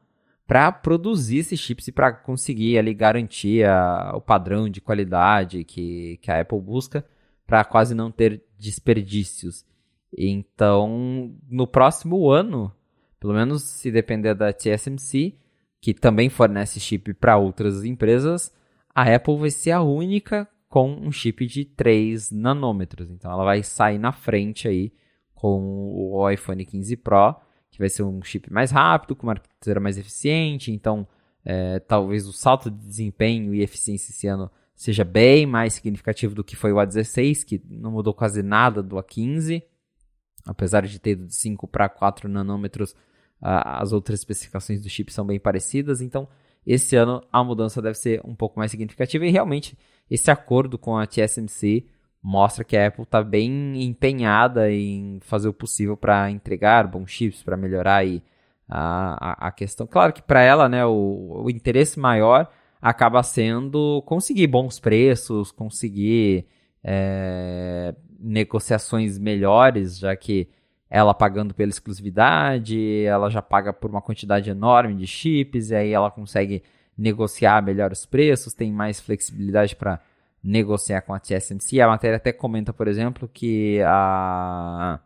para produzir esses chips e para conseguir ali garantir a, o padrão de qualidade que, que a Apple busca para quase não ter desperdícios. Então, no próximo ano, pelo menos se depender da TSMC, que também fornece chip para outras empresas, a Apple vai ser a única com um chip de 3 nanômetros. Então ela vai sair na frente aí com o iPhone 15 Pro que vai ser um chip mais rápido, com uma arquitetura mais eficiente, então é, talvez o salto de desempenho e eficiência esse ano seja bem mais significativo do que foi o A16, que não mudou quase nada do A15, apesar de ter ido de 5 para 4 nanômetros, as outras especificações do chip são bem parecidas, então esse ano a mudança deve ser um pouco mais significativa e realmente esse acordo com a TSMC mostra que a Apple está bem empenhada em fazer o possível para entregar bons chips, para melhorar aí a, a, a questão. Claro que para ela, né, o, o interesse maior acaba sendo conseguir bons preços, conseguir é, negociações melhores, já que ela pagando pela exclusividade, ela já paga por uma quantidade enorme de chips, e aí ela consegue negociar melhor os preços, tem mais flexibilidade para negociar com a TSMC. A matéria até comenta, por exemplo, que a,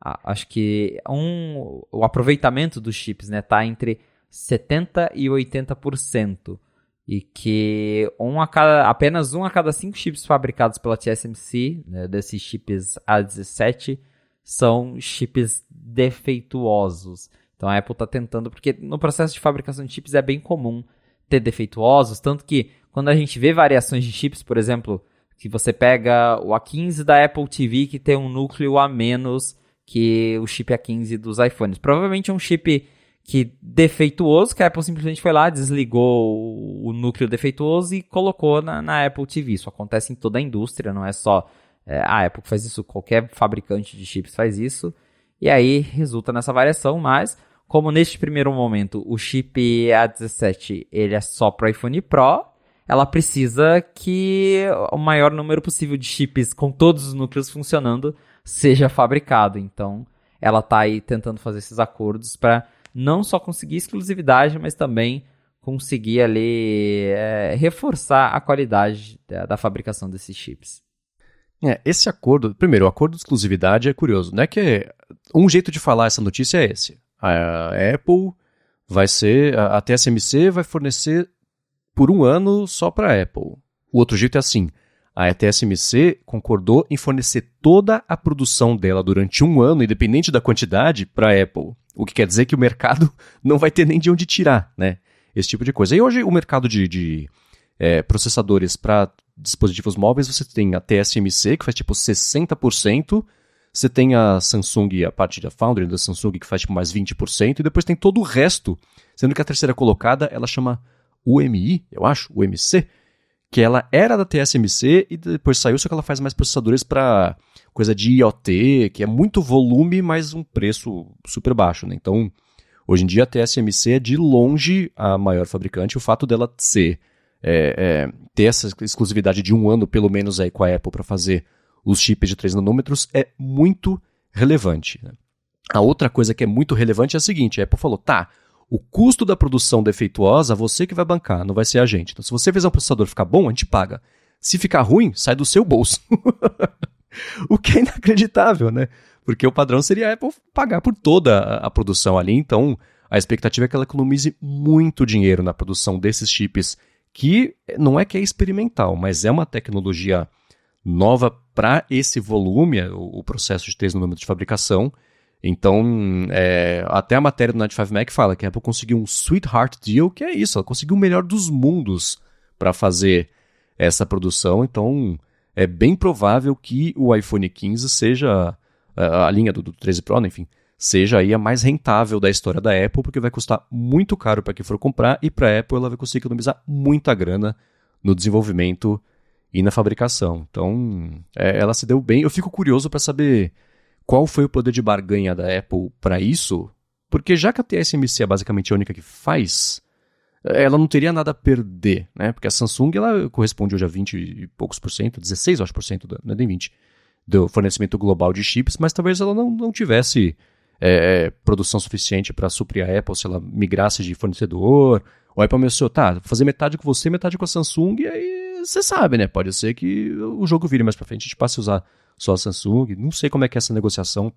a, acho que um, o aproveitamento dos chips está né, tá entre 70% e 80% e que um a cada, apenas um a cada cinco chips fabricados pela TSMC, né, desses chips A17, são chips defeituosos. Então a Apple está tentando, porque no processo de fabricação de chips é bem comum ter defeituosos, tanto que quando a gente vê variações de chips, por exemplo, que você pega o A15 da Apple TV que tem um núcleo a menos que o chip A15 dos iPhones. Provavelmente um chip que defeituoso, que a Apple simplesmente foi lá, desligou o núcleo defeituoso e colocou na, na Apple TV. Isso acontece em toda a indústria, não é só é, a Apple que faz isso, qualquer fabricante de chips faz isso. E aí resulta nessa variação, mas como neste primeiro momento o chip A17 ele é só para iPhone Pro, ela precisa que o maior número possível de chips com todos os núcleos funcionando seja fabricado. Então, ela está aí tentando fazer esses acordos para não só conseguir exclusividade, mas também conseguir ali é, reforçar a qualidade da, da, fabricação desses chips. É, esse acordo, primeiro, o acordo de exclusividade é curioso, não é que um jeito de falar essa notícia é esse. A Apple vai ser, a TSMC vai fornecer por um ano só para a Apple. O outro jeito é assim, a TSMC concordou em fornecer toda a produção dela durante um ano, independente da quantidade, para a Apple. O que quer dizer que o mercado não vai ter nem de onde tirar, né? Esse tipo de coisa. E hoje o mercado de, de é, processadores para dispositivos móveis, você tem a TSMC, que faz tipo 60%, você tem a Samsung, a parte da Foundry da Samsung, que faz tipo mais 20%, e depois tem todo o resto, sendo que a terceira colocada, ela chama UMI, eu acho, UMC, que ela era da TSMC e depois saiu, só que ela faz mais processadores para coisa de IoT, que é muito volume, mas um preço super baixo, né? Então, hoje em dia a TSMC é de longe a maior fabricante. O fato dela ser é, é, ter essa exclusividade de um ano, pelo menos, aí com a Apple para fazer os chips de 3 nanômetros é muito relevante. Né? A outra coisa que é muito relevante é a seguinte: a Apple falou, tá, o custo da produção defeituosa, você que vai bancar, não vai ser a gente. Então, se você fizer um processador ficar bom, a gente paga. Se ficar ruim, sai do seu bolso. o que é inacreditável, né? Porque o padrão seria a Apple pagar por toda a, a produção ali. Então, a expectativa é que ela economize muito dinheiro na produção desses chips, que não é que é experimental, mas é uma tecnologia nova para esse volume, o, o processo de 3 número de fabricação. Então, é, até a matéria do 95 Mac fala que a Apple conseguiu um sweetheart deal, que é isso, ela conseguiu o melhor dos mundos para fazer essa produção. Então, é bem provável que o iPhone 15 seja a, a linha do, do 13 Pro, né, enfim, seja aí a mais rentável da história da Apple, porque vai custar muito caro para quem for comprar e para a Apple ela vai conseguir economizar muita grana no desenvolvimento e na fabricação. Então, é, ela se deu bem. Eu fico curioso para saber qual foi o poder de barganha da Apple para isso? Porque já que a TSMC é basicamente a única que faz, ela não teria nada a perder, né? Porque a Samsung ela corresponde hoje a 20 e poucos por cento, 16 acho por cento, não é nem 20, do fornecimento global de chips, mas talvez ela não, não tivesse é, é produção suficiente para suprir a Apple se ela migrasse de fornecedor. O Apple pensou, tá, vou fazer metade com você, metade com a Samsung, e aí você sabe, né? Pode ser que o jogo vire mais para frente, a gente passe a usar só a Samsung. Não sei como é que é essa negociação,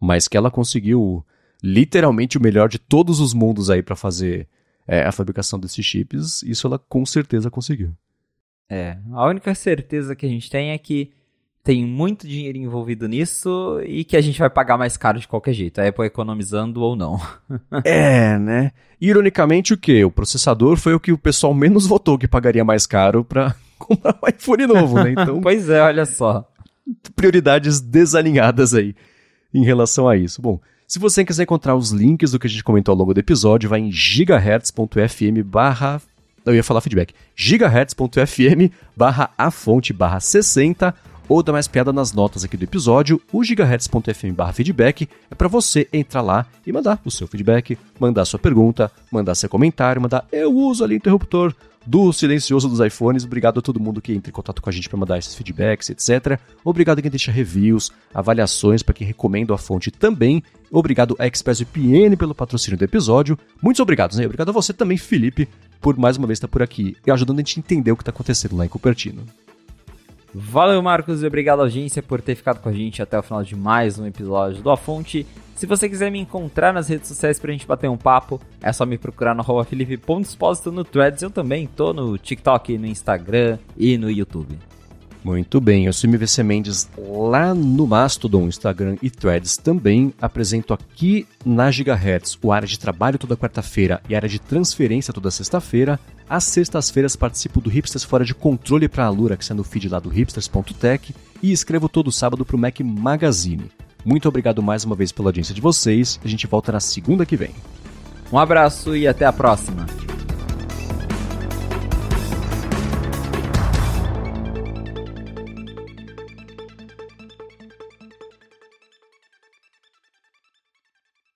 mas que ela conseguiu literalmente o melhor de todos os mundos aí para fazer é, a fabricação desses chips, isso ela com certeza conseguiu. É, a única certeza que a gente tem é que tem muito dinheiro envolvido nisso e que a gente vai pagar mais caro de qualquer jeito, a Apple economizando ou não. é, né? Ironicamente, o que? O processador foi o que o pessoal menos votou que pagaria mais caro para comprar um iPhone novo, né? Então... pois é, olha só prioridades desalinhadas aí em relação a isso. Bom, se você quiser encontrar os links do que a gente comentou ao longo do episódio, vai em gigahertz.fm barra... Eu ia falar feedback. gigahertz.fm barra a fonte barra 60 ou dar mais piada nas notas aqui do episódio, o gigahertz.fm feedback é para você entrar lá e mandar o seu feedback, mandar sua pergunta, mandar seu comentário, mandar eu uso ali o interruptor do silencioso dos iPhones. Obrigado a todo mundo que entra em contato com a gente para mandar esses feedbacks, etc. Obrigado a quem deixa reviews, avaliações, para quem recomenda a fonte também. Obrigado a ExpressVPN pelo patrocínio do episódio. Muitos obrigados, né? Obrigado a você também, Felipe, por mais uma vez estar por aqui e ajudando a gente a entender o que está acontecendo lá em Cupertino. Valeu, Marcos, e obrigado, audiência, por ter ficado com a gente até o final de mais um episódio do A Fonte. Se você quiser me encontrar nas redes sociais pra gente bater um papo, é só me procurar no arroba no Threads. Eu também tô no TikTok, no Instagram e no YouTube. Muito bem, eu sou MVC Mendes lá no Mastodon, Instagram e Threads também. Apresento aqui na Gigahertz o área de trabalho toda quarta-feira e a área de transferência toda sexta-feira. Às sextas-feiras participo do Hipsters Fora de Controle para a Lura, que está no feed lá do hipsters.tech, e escrevo todo sábado para o Mac Magazine. Muito obrigado mais uma vez pela audiência de vocês. A gente volta na segunda que vem. Um abraço e até a próxima.